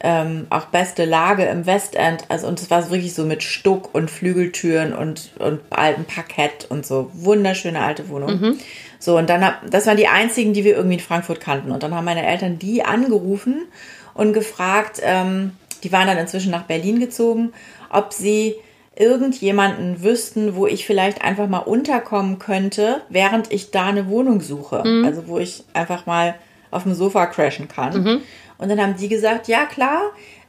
Ähm, auch beste Lage im Westend, also und es war wirklich so mit Stuck und Flügeltüren und, und altem Parkett und so. Wunderschöne alte Wohnung. Mhm. So, und dann, hab, das waren die einzigen, die wir irgendwie in Frankfurt kannten. Und dann haben meine Eltern die angerufen und gefragt, ähm, die waren dann inzwischen nach Berlin gezogen, ob sie irgendjemanden wüssten, wo ich vielleicht einfach mal unterkommen könnte, während ich da eine Wohnung suche. Mhm. Also wo ich einfach mal auf dem Sofa crashen kann. Mhm. Und dann haben die gesagt, ja klar,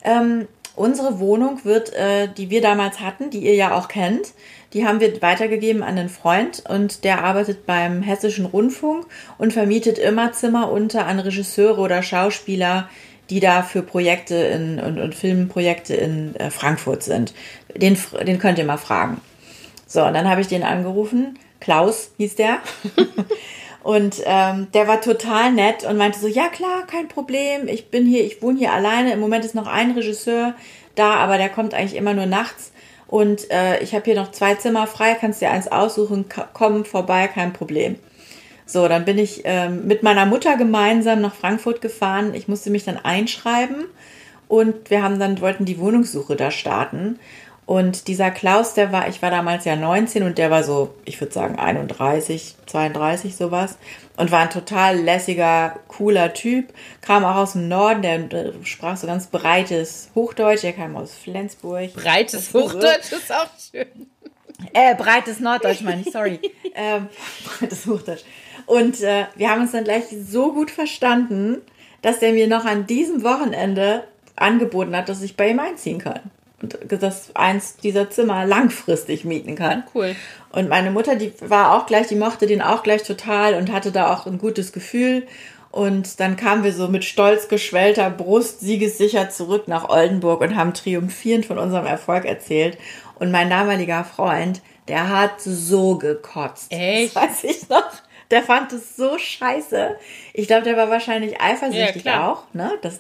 ähm, unsere Wohnung wird, äh, die wir damals hatten, die ihr ja auch kennt, die haben wir weitergegeben an einen Freund und der arbeitet beim Hessischen Rundfunk und vermietet immer Zimmer unter an Regisseure oder Schauspieler, die da für Projekte in, und, und Filmprojekte in äh, Frankfurt sind. Den, den könnt ihr mal fragen. So, und dann habe ich den angerufen. Klaus hieß der. und ähm, der war total nett und meinte so, ja klar, kein Problem. Ich bin hier, ich wohne hier alleine. Im Moment ist noch ein Regisseur da, aber der kommt eigentlich immer nur nachts. Und äh, ich habe hier noch zwei Zimmer frei, kannst dir eins aussuchen, komm vorbei, kein Problem. So, dann bin ich ähm, mit meiner Mutter gemeinsam nach Frankfurt gefahren. Ich musste mich dann einschreiben und wir haben dann wollten die Wohnungssuche da starten. Und dieser Klaus, der war, ich war damals ja 19 und der war so, ich würde sagen 31, 32 sowas. Und war ein total lässiger, cooler Typ. Kam auch aus dem Norden, der, sprach so ganz breites Hochdeutsch. Der kam aus Flensburg. Breites Hochdeutsch ist auch schön. Äh, breites Norddeutsch meine ich, sorry. ähm, breites Hochdeutsch. Und äh, wir haben uns dann gleich so gut verstanden, dass der mir noch an diesem Wochenende angeboten hat, dass ich bei ihm einziehen kann und das eins dieser Zimmer langfristig mieten kann. Cool. Und meine Mutter, die war auch gleich, die mochte den auch gleich total und hatte da auch ein gutes Gefühl. Und dann kamen wir so mit stolz geschwellter Brust siegessicher zurück nach Oldenburg und haben triumphierend von unserem Erfolg erzählt. Und mein damaliger Freund, der hat so gekotzt. Echt? Das weiß ich noch. Der fand es so scheiße. Ich glaube, der war wahrscheinlich eifersüchtig Ja, auch, ne? Das,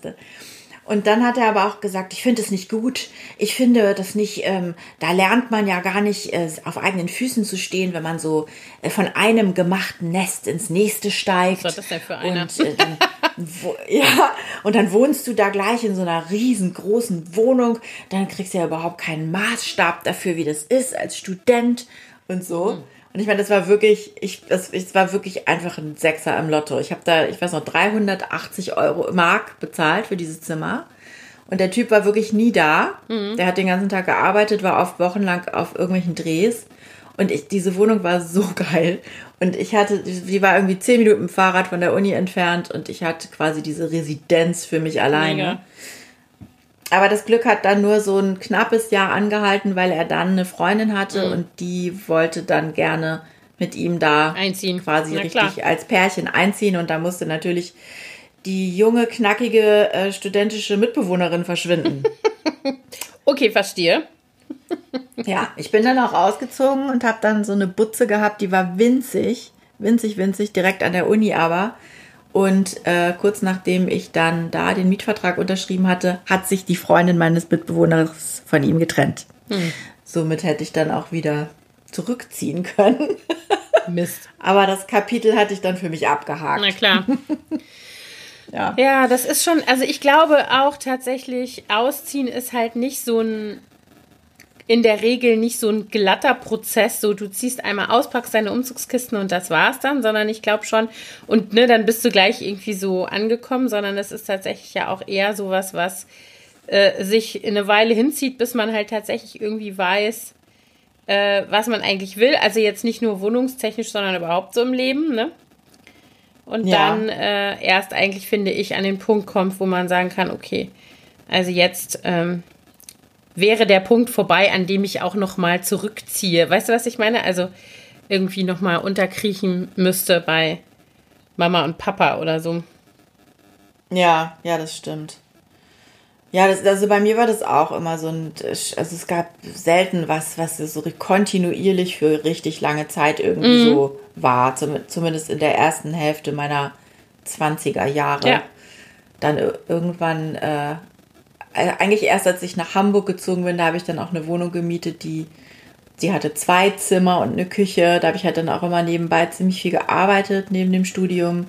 und dann hat er aber auch gesagt, ich finde es nicht gut. Ich finde das nicht, ähm, da lernt man ja gar nicht äh, auf eigenen Füßen zu stehen, wenn man so äh, von einem gemachten Nest ins nächste steigt. Was ist das denn für einer? Und, äh, dann, wo, ja, und dann wohnst du da gleich in so einer riesengroßen Wohnung. Dann kriegst du ja überhaupt keinen Maßstab dafür, wie das ist als Student und so. Hm. Und ich meine, das war wirklich, ich, das, es war wirklich einfach ein Sechser im Lotto. Ich habe da, ich weiß noch, 380 Euro Mark bezahlt für dieses Zimmer. Und der Typ war wirklich nie da. Der hat den ganzen Tag gearbeitet, war oft wochenlang auf irgendwelchen Drehs. Und ich, diese Wohnung war so geil. Und ich hatte, die war irgendwie zehn Minuten Fahrrad von der Uni entfernt und ich hatte quasi diese Residenz für mich alleine. Mega. Aber das Glück hat dann nur so ein knappes Jahr angehalten, weil er dann eine Freundin hatte Mhm. und die wollte dann gerne mit ihm da Einziehen. quasi Na richtig klar. als Pärchen einziehen und da musste natürlich die junge, knackige äh, studentische Mitbewohnerin verschwinden. Okay, verstehe. ja, ich bin dann auch ausgezogen und habe dann so eine Butze gehabt, die war winzig, winzig, winzig, direkt an der Uni aber. Und äh, kurz nachdem ich dann da den Mietvertrag unterschrieben hatte, hat sich die Freundin meines Mitbewohners von ihm getrennt. Hm. Somit hätte ich dann auch wieder zurückziehen können. Mist. Aber das Kapitel hatte ich dann für mich abgehakt. Na klar. Ja. Ja, das ist schon, also ich glaube auch tatsächlich, Ausziehen ist halt nicht so ein, in der Regel nicht so ein glatter Prozess, so du ziehst einmal aus, packst deine Umzugskisten und das war's dann, sondern ich glaube schon, und ne, dann bist du gleich irgendwie so angekommen, sondern es ist tatsächlich ja auch eher sowas, was äh, sich eine Weile hinzieht, bis man halt tatsächlich irgendwie weiß, äh, was man eigentlich will. Also jetzt nicht nur wohnungstechnisch, sondern überhaupt so im Leben, ne? Und Ja. dann äh, erst eigentlich, finde ich, an den Punkt kommt, wo man sagen kann, okay, also jetzt ähm, wäre der Punkt vorbei, an dem ich auch noch mal zurückziehe. Weißt du, was ich meine? Also irgendwie noch mal unterkriechen müsste bei Mama und Papa oder so. Ja, ja, das stimmt. Ja, das, also bei mir war das auch immer so ein, also es gab selten was, was so kontinuierlich für richtig lange Zeit irgendwie so war, zum, zumindest in der ersten Hälfte meiner 20er Jahre. Ja. Dann ir- irgendwann, äh, eigentlich erst als ich nach Hamburg gezogen bin, da habe ich dann auch eine Wohnung gemietet, die, die hatte zwei Zimmer und eine Küche. Da habe ich halt dann auch immer nebenbei ziemlich viel gearbeitet, neben dem Studium.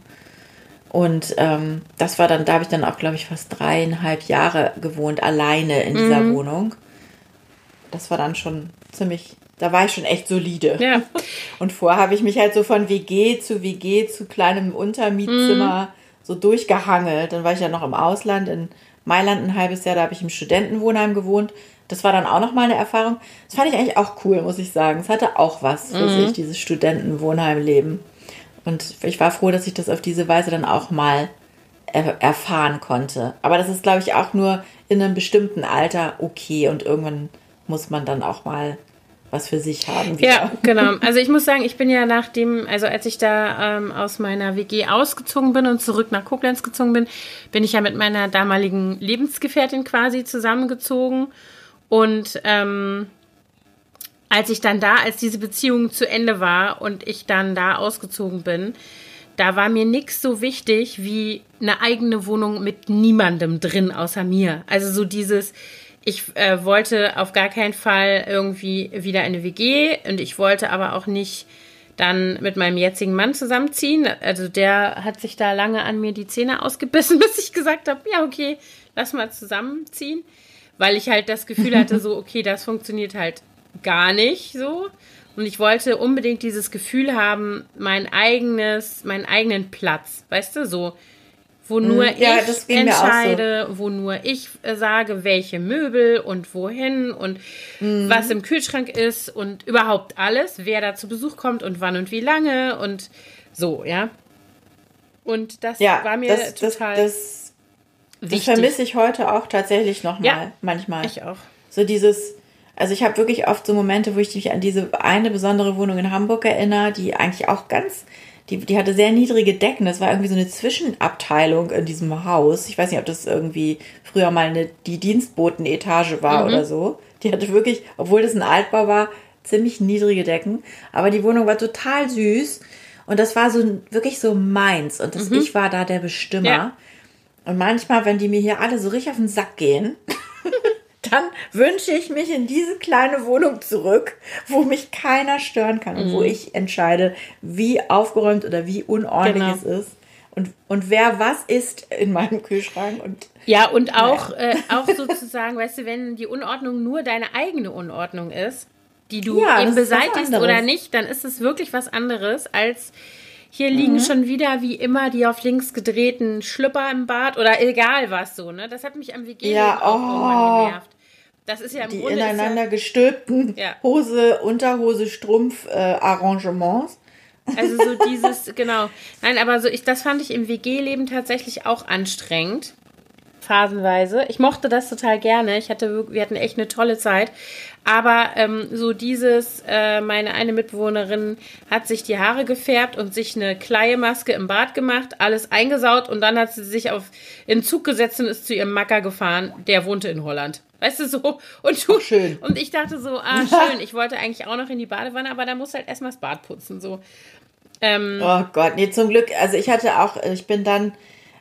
Und ähm, das war dann, da habe ich dann auch, glaube ich, fast dreieinhalb Jahre gewohnt, alleine in dieser Wohnung. Das war dann schon ziemlich, da war ich schon echt solide. Ja. Und vorher habe ich mich halt so von WG zu WG zu kleinem Untermietzimmer so durchgehangelt. Dann war ich ja noch im Ausland, in Mailand ein halbes Jahr, da habe ich im Studentenwohnheim gewohnt. Das war dann auch nochmal eine Erfahrung. Das fand ich eigentlich auch cool, muss ich sagen. Es hatte auch was für sich, dieses Studentenwohnheimleben. Und ich war froh, dass ich das auf diese Weise dann auch mal er erfahren konnte. Aber das ist, glaube ich, auch nur in einem bestimmten Alter okay und irgendwann muss man dann auch mal was für sich haben. wieder. Ja, genau. Also ich muss sagen, ich bin ja nach dem, also als ich da ähm, aus meiner WG ausgezogen bin und zurück nach Koblenz gezogen bin, bin ich ja mit meiner damaligen Lebensgefährtin quasi zusammengezogen. Und ähm, als ich dann da, als diese Beziehung zu Ende war und ich dann da ausgezogen bin, da war mir nichts so wichtig wie eine eigene Wohnung mit niemandem drin außer mir. Also so dieses, ich äh, wollte auf gar keinen Fall irgendwie wieder eine WG und ich wollte aber auch nicht dann mit meinem jetzigen Mann zusammenziehen. Also der hat sich da lange an mir die Zähne ausgebissen, bis ich gesagt habe, ja okay, lass mal zusammenziehen. weil ich halt das Gefühl hatte, so, okay, das funktioniert halt gar nicht so. Und ich wollte unbedingt dieses Gefühl haben, mein eigenes, meinen eigenen Platz, weißt du, so, wo nur Mhm. Ja, ich das auch so. entscheide, wo nur ich äh, sage, welche Möbel und wohin und Mhm. was im Kühlschrank ist und überhaupt alles, wer da zu Besuch kommt und wann und wie lange und so, ja. Und das Ja, war mir das, das, total das, das wichtig. vermisse ich heute auch tatsächlich nochmal, Ja. manchmal. ich auch. So dieses, also ich habe wirklich oft so Momente, wo ich mich an diese eine besondere Wohnung in Hamburg erinnere, die eigentlich auch ganz, die, die hatte sehr niedrige Decken. Das war irgendwie so eine Zwischenabteilung in diesem Haus. Ich weiß nicht, ob das irgendwie früher mal eine, die Dienstbotenetage war oder so. Die hatte wirklich, obwohl das ein Altbau war, ziemlich niedrige Decken. Aber die Wohnung war total süß. Und das war so wirklich so meins. Und das, ich war da der Bestimmer. Ja. Und manchmal, wenn die mir hier alle so richtig auf den Sack gehen, dann wünsche ich mich in diese kleine Wohnung zurück, wo mich keiner stören kann und wo ich entscheide, wie aufgeräumt oder wie unordentlich Genau. es ist. Und, und wer was isst in meinem Kühlschrank. Und Ja, und auch, äh, auch sozusagen, weißt du, wenn die Unordnung nur deine eigene Unordnung ist, die du Ja, eben ist beseitigst oder nicht, dann ist es wirklich was anderes als hier liegen Mhm. schon wieder wie immer die auf links gedrehten Schlüpper im Bad oder egal was so, ne? Das hat mich am WG Ja, auch oh. irgendwann genervt. Das ist ja im die Grunde ineinander ja, gestülpten Ja. Hose, Unterhose, Strumpf äh, Arrangements. Also so dieses, genau. Nein, aber so ich, das fand ich im WG-Leben tatsächlich auch anstrengend. Phasenweise. Ich mochte das total gerne. Ich hatte, wir hatten echt eine tolle Zeit. Aber ähm, so dieses, äh, meine eine Mitbewohnerin hat sich die Haare gefärbt und sich eine Kleiemaske im Bad gemacht, alles eingesaut und dann hat sie sich auf in den Zug gesetzt und ist zu ihrem Macker gefahren. Der wohnte in Holland. Weißt du so? Und du, schön. Und ich dachte so, ah, schön, ich wollte eigentlich auch noch in die Badewanne, aber da muss halt erstmal das Bad putzen. So. Ähm, Oh Gott, nee, zum Glück, also ich hatte auch, ich bin dann,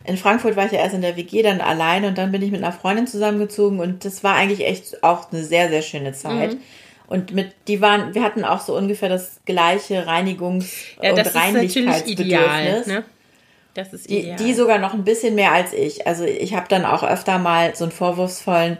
in Frankfurt war ich ja erst in der WG, dann alleine und dann bin ich mit einer Freundin zusammengezogen und das war eigentlich echt auch eine sehr, sehr schöne Zeit. Mhm. Und mit, die waren, wir hatten auch so ungefähr das gleiche Reinigungs- Ja, und das ist ideal. Reinlichkeitsbedürfnis. Ne? Das ist Die, ideal. die sogar noch ein bisschen mehr als ich. Also ich habe dann auch öfter mal so einen vorwurfsvollen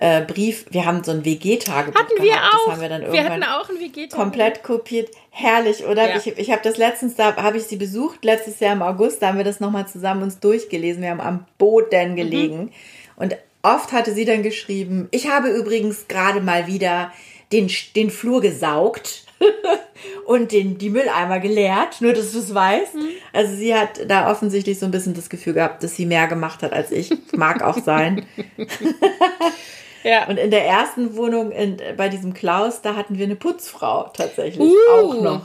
äh, Brief, wir haben so ein WG-Tagebuch hatten wir gehabt, auch. das haben wir dann wir irgendwann hatten auch ein wg komplett kopiert. Herrlich, oder? Ja. Ich, ich habe das letztens, da habe ich sie besucht, letztes Jahr im August, da haben wir das nochmal zusammen uns durchgelesen. Wir haben am Mhm. Boden gelegen. Und oft hatte sie dann geschrieben, ich habe übrigens gerade mal wieder den, den Flur gesaugt und den, die Mülleimer geleert, nur dass du es weißt. Mhm. Also sie hat da offensichtlich so ein bisschen das Gefühl gehabt, dass sie mehr gemacht hat als ich. Mag auch sein. Ja. Und in der ersten Wohnung in, bei diesem Klaus, da hatten wir eine Putzfrau tatsächlich Uh. auch noch.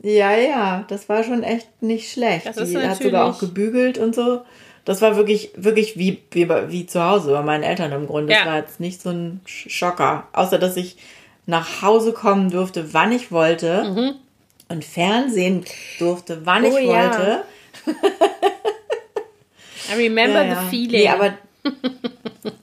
Ja, ja, das war schon echt nicht schlecht. Das Die hat sogar auch gebügelt und so. Das war wirklich, wirklich wie, wie, wie zu Hause bei meinen Eltern im Grunde. Das Ja. war jetzt nicht so ein Sch- Schocker. Außer, dass ich nach Hause kommen durfte, wann ich wollte. Und Fernsehen durfte, wann Mhm. Oh, ich ja. wollte. I remember ja. the feeling. Nee, aber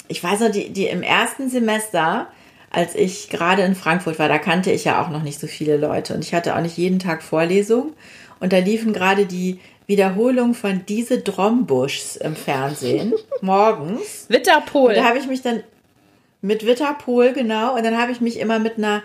ich weiß noch, die, die im ersten Semester, als ich gerade in Frankfurt war, da kannte ich ja auch noch nicht so viele Leute und ich hatte auch nicht jeden Tag Vorlesung und da liefen gerade die Wiederholung von diese Drombuschs im Fernsehen morgens. Witterpol. Und da habe ich mich dann mit Witterpol, genau, und dann habe ich mich immer mit einer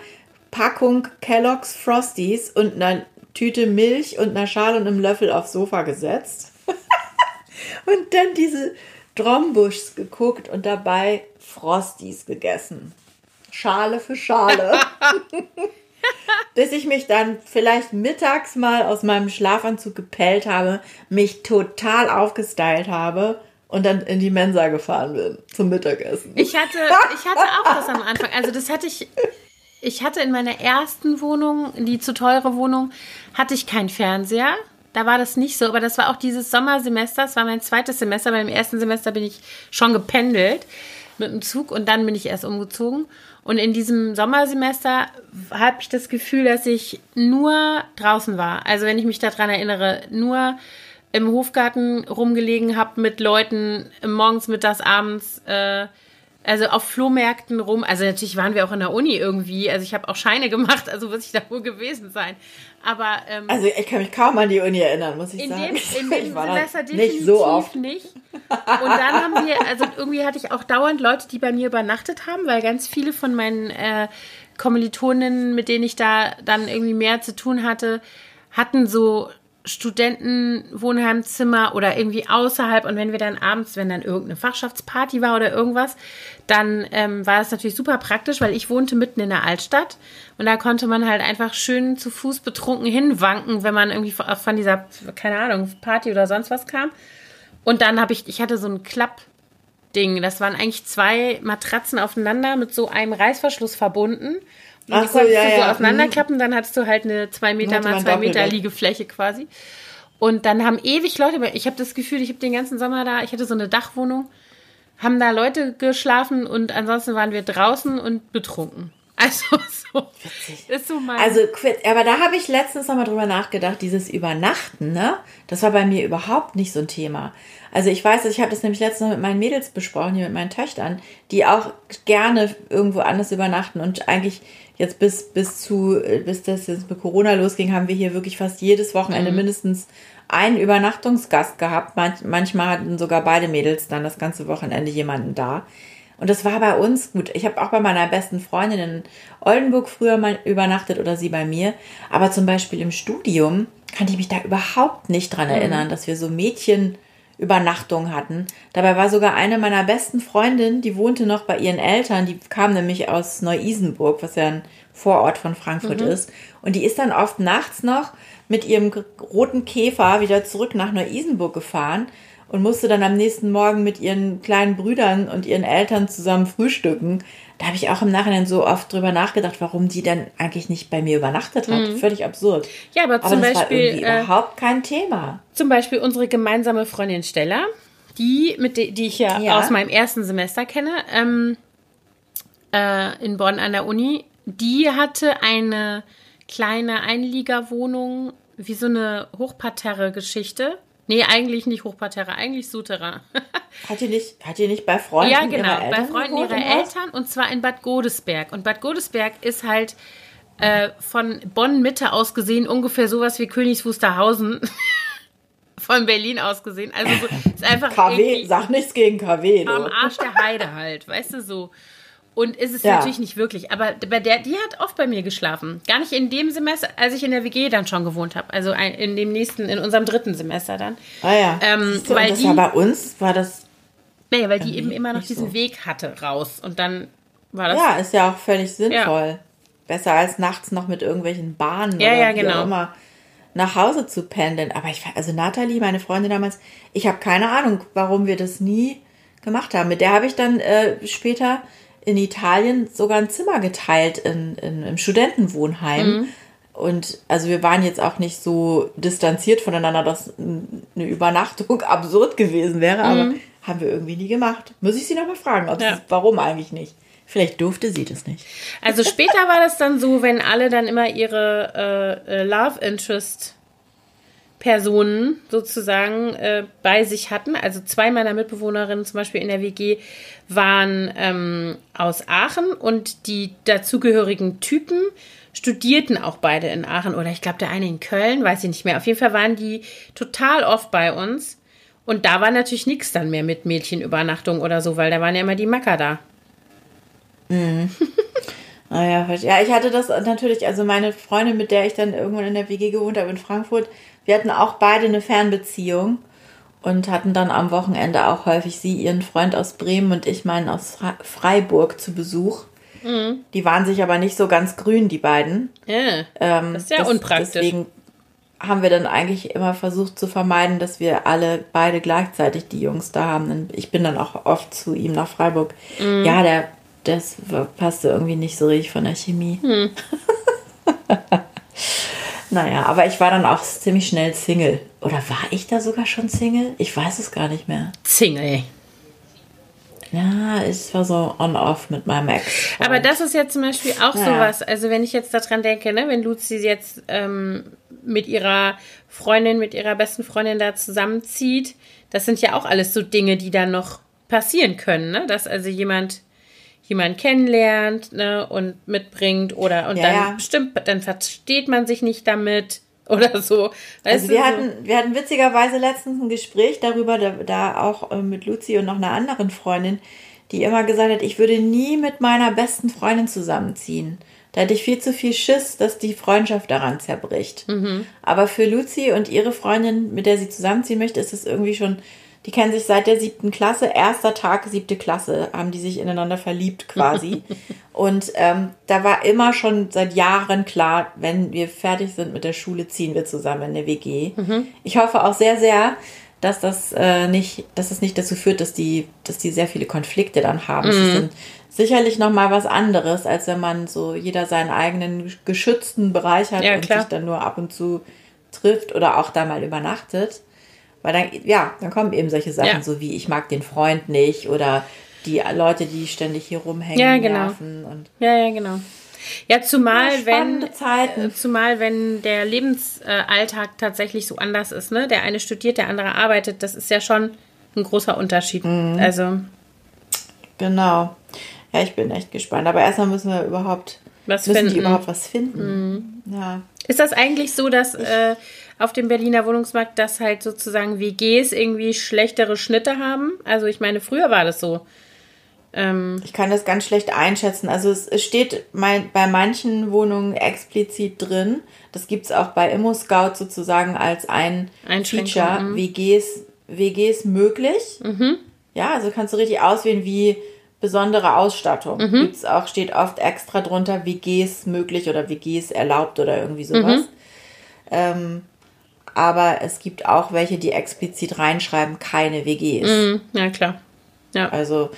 Packung Kellogg's Frosties und einer Tüte Milch und einer Schale und einem Löffel aufs Sofa gesetzt. und dann diese Drombuschs geguckt und dabei Frosties gegessen. Schale für Schale. Bis ich mich dann vielleicht mittags mal aus meinem Schlafanzug gepellt habe, mich total aufgestylt habe und dann in die Mensa gefahren bin zum Mittagessen. Ich hatte, ich hatte auch das am Anfang. Also das hatte ich. Ich hatte in meiner ersten Wohnung, die zu teure Wohnung, hatte ich keinen Fernseher. Da war das nicht so, aber das war auch dieses Sommersemester. Das war mein zweites Semester. Weil im ersten Semester bin ich schon gependelt mit dem Zug und dann bin ich erst umgezogen. Und in diesem Sommersemester habe ich das Gefühl, dass ich nur draußen war. Also wenn ich mich daran erinnere, nur im Hofgarten rumgelegen habe mit Leuten morgens, mittags, abends. Äh, Also auf Flohmärkten rum. Also natürlich waren wir auch in der Uni irgendwie. Also ich habe auch Scheine gemacht, also muss ich da wohl gewesen sein. Aber ähm, also ich kann mich kaum an die Uni erinnern, muss ich in sagen. Dem, in dem ich war Semester nicht definitiv so oft. nicht. Und dann haben wir, also irgendwie hatte ich auch dauernd Leute, die bei mir übernachtet haben, weil ganz viele von meinen äh, Kommilitoninnen, mit denen ich da dann irgendwie mehr zu tun hatte, hatten so Studentenwohnheimzimmer oder irgendwie außerhalb. Und wenn wir dann abends, wenn dann irgendeine Fachschaftsparty war oder irgendwas, dann ähm, war das natürlich super praktisch, weil ich wohnte mitten in der Altstadt und da konnte man halt einfach schön zu Fuß betrunken hinwanken, wenn man irgendwie von dieser, keine Ahnung, Party oder sonst was kam. Und dann habe ich, ich hatte so ein Klappding. Das waren eigentlich zwei Matratzen aufeinander mit so einem Reißverschluss verbunden. Und Ach die so, konntest ja, du so ja. auseinanderklappen, dann hattest du halt eine zwei Meter hatte mal man zwei Meter Doppelbett. Liegefläche quasi. Und dann haben ewig Leute, ich habe das Gefühl, ich habe den ganzen Sommer da, ich hatte so eine Dachwohnung, haben da Leute geschlafen und ansonsten waren wir draußen und betrunken. Also so, ist so mein. Also, aber da habe ich letztens nochmal drüber nachgedacht, dieses Übernachten, ne? Das war bei mir überhaupt nicht so ein Thema. Also ich weiß, ich habe das nämlich letztens noch mit meinen Mädels besprochen, hier mit meinen Töchtern, die auch gerne irgendwo anders übernachten und eigentlich jetzt bis, bis zu, äh, bis das jetzt mit Corona losging, haben wir hier wirklich fast jedes Wochenende mindestens einen Übernachtungsgast gehabt. Manch, manchmal hatten sogar beide Mädels dann das ganze Wochenende jemanden da. Und das war bei uns gut. Ich habe auch bei meiner besten Freundin in Oldenburg früher mal übernachtet oder sie bei mir. Aber zum Beispiel im Studium kann ich mich da überhaupt nicht dran erinnern, dass wir so Mädchenübernachtungen hatten. Dabei war sogar eine meiner besten Freundinnen, die wohnte noch bei ihren Eltern. Die kam nämlich aus Neu-Isenburg, was ja ein Vorort von Frankfurt ist. Und die ist dann oft nachts noch mit ihrem roten Käfer wieder zurück nach Neu-Isenburg gefahren und musste dann am nächsten Morgen mit ihren kleinen Brüdern und ihren Eltern zusammen frühstücken. Da habe ich auch im Nachhinein so oft drüber nachgedacht, warum die dann eigentlich nicht bei mir übernachtet hat. Völlig absurd. ja, aber Aber zum das war Beispiel, irgendwie äh, überhaupt kein Thema. zum Beispiel unsere gemeinsame Freundin Stella, die, mit de, die ich ja, Ja. aus meinem ersten Semester kenne, ähm, äh, in Bonn an der Uni, die hatte eine kleine Einliegerwohnung, wie so eine Hochparterre-Geschichte. Nee, eigentlich nicht Hochparterre, eigentlich Souterrain. Hat die nicht, hat die nicht bei Freunden ja, genau, ihrer Eltern bei Freunden ihrer? Eltern und zwar in Bad Godesberg. Und Bad Godesberg ist halt äh, von Bonn Mitte aus gesehen ungefähr sowas wie Königs Wusterhausen. von Berlin aus gesehen. Also so, ist einfach KW, sag nichts gegen KW. Am Arsch der Heide halt, weißt du so. Und ist es Ja. natürlich nicht wirklich, aber bei der, die hat oft bei mir geschlafen. Gar nicht in dem Semester, als ich in der WG dann schon gewohnt habe. Also in dem nächsten, in unserem dritten Semester dann. Ah ja. Ähm, du, weil das die- war bei uns, war das, Naja, weil die eben immer noch diesen so. Weg hatte raus. Und dann war das ja, ist ja auch völlig sinnvoll. Besser als nachts noch mit irgendwelchen Bahnen Ja, oder ja, wie genau. auch immer nach Hause zu pendeln. Aber ich, also Nathalie, meine Freundin damals, ich habe keine Ahnung, warum wir das nie gemacht haben. Mit der habe ich dann äh, später in Italien sogar ein Zimmer geteilt in, in, im Studentenwohnheim. Mhm. Und also wir waren jetzt auch nicht so distanziert voneinander, dass eine Übernachtung absurd gewesen wäre, aber haben wir irgendwie nie gemacht. Muss ich sie noch mal fragen, ob Mhm. Ja. sie, warum eigentlich nicht? Vielleicht durfte sie das nicht. Also später war das dann so, wenn alle dann immer ihre äh, äh, Love Interest Personen sozusagen äh, bei sich hatten. Also zwei meiner Mitbewohnerinnen zum Beispiel in der WG waren ähm, aus Aachen und die dazugehörigen Typen studierten auch beide in Aachen oder ich glaube der eine in Köln, weiß ich nicht mehr. Auf jeden Fall waren die total oft bei uns und da war natürlich nichts dann mehr mit Mädchenübernachtung oder so, weil da waren ja immer die Macker da. Naja, Ah ja, ich hatte das natürlich, also meine Freundin, mit der ich dann irgendwann in der WG gewohnt habe in Frankfurt, wir hatten auch beide eine Fernbeziehung und hatten dann am Wochenende auch häufig sie, ihren Freund aus Bremen und ich meinen aus Freiburg zu Besuch. Die waren sich aber nicht so ganz grün, die beiden. Ja, Ähm, das ist ja unpraktisch. Deswegen haben wir dann eigentlich immer versucht zu vermeiden, dass wir alle beide gleichzeitig die Jungs da haben. Und ich bin dann auch oft zu ihm nach Freiburg. Mhm. Ja, der, das passte irgendwie nicht so richtig von der Chemie. Hm. naja, aber ich war dann auch ziemlich schnell Single. Oder war ich da sogar schon Single? Ich weiß es gar nicht mehr. Single. Ja, ich war so on-off mit meinem Ex. Aber das ist jetzt zum Beispiel auch Ja. sowas, also wenn ich jetzt daran denke, ne, wenn Luzi jetzt ähm, mit ihrer Freundin, mit ihrer besten Freundin da zusammenzieht, das sind ja auch alles so Dinge, die dann noch passieren können, ne? Dass also jemand jemanden kennenlernt ne, und mitbringt oder und Ja, dann ja. bestimmt, dann versteht man sich nicht damit oder so. Weißt Also wir so. hatten, wir hatten witzigerweise letztens ein Gespräch darüber, da, da auch äh, mit Luzi und noch einer anderen Freundin, die immer gesagt hat, ich würde nie mit meiner besten Freundin zusammenziehen. Da hätte ich viel zu viel Schiss, dass die Freundschaft daran zerbricht. Aber für Luzi und ihre Freundin, mit der sie zusammenziehen möchte, ist es irgendwie schon, die kennen sich seit der siebten Klasse, erster Tag, siebte Klasse, haben die sich ineinander verliebt quasi. und ähm, da war immer schon seit Jahren klar, wenn wir fertig sind mit der Schule, ziehen wir zusammen in eine WG. Ich hoffe auch sehr, sehr, dass das äh, nicht, dass es nicht dazu führt, dass die, dass die sehr viele Konflikte dann haben. Es ist dann sicherlich noch mal was anderes, als wenn man so jeder seinen eigenen geschützten Bereich hat Ja, und klar. sich dann nur ab und zu trifft oder auch da mal übernachtet. Weil dann, ja, dann kommen eben solche Sachen, Ja. so wie ich mag den Freund nicht oder die Leute, die ständig hier rumhängen, Ja, genau. nerven und Ja, ja, genau. Ja, zumal wenn spannende Zeiten. äh, zumal wenn der Lebensalltag tatsächlich so anders ist, ne? Der eine studiert, der andere arbeitet, das ist ja schon ein großer Unterschied. Mhm. Also, Genau. Ja, ich bin echt gespannt. Aber erstmal müssen wir überhaupt, Was müssen finden. Mhm. die überhaupt was finden. Ja. ist das eigentlich so, dass äh, auf dem Berliner Wohnungsmarkt, dass halt sozusagen WGs irgendwie schlechtere Schnitte haben? Also, ich meine, früher war das so. Ähm, Ich kann das ganz schlecht einschätzen. Also es, es steht mein, bei manchen Wohnungen explizit drin. Das gibt es auch bei ImmoScout sozusagen als ein Feature. mhm. WGs, WGs möglich. Ja, also kannst du richtig auswählen, wie besondere Ausstattung. Gibt's auch, steht oft extra drunter, WGs möglich oder WGs erlaubt oder irgendwie sowas. Ähm, aber es gibt auch welche, die explizit reinschreiben, keine WGs. mh, ja, klar. Ja. Also,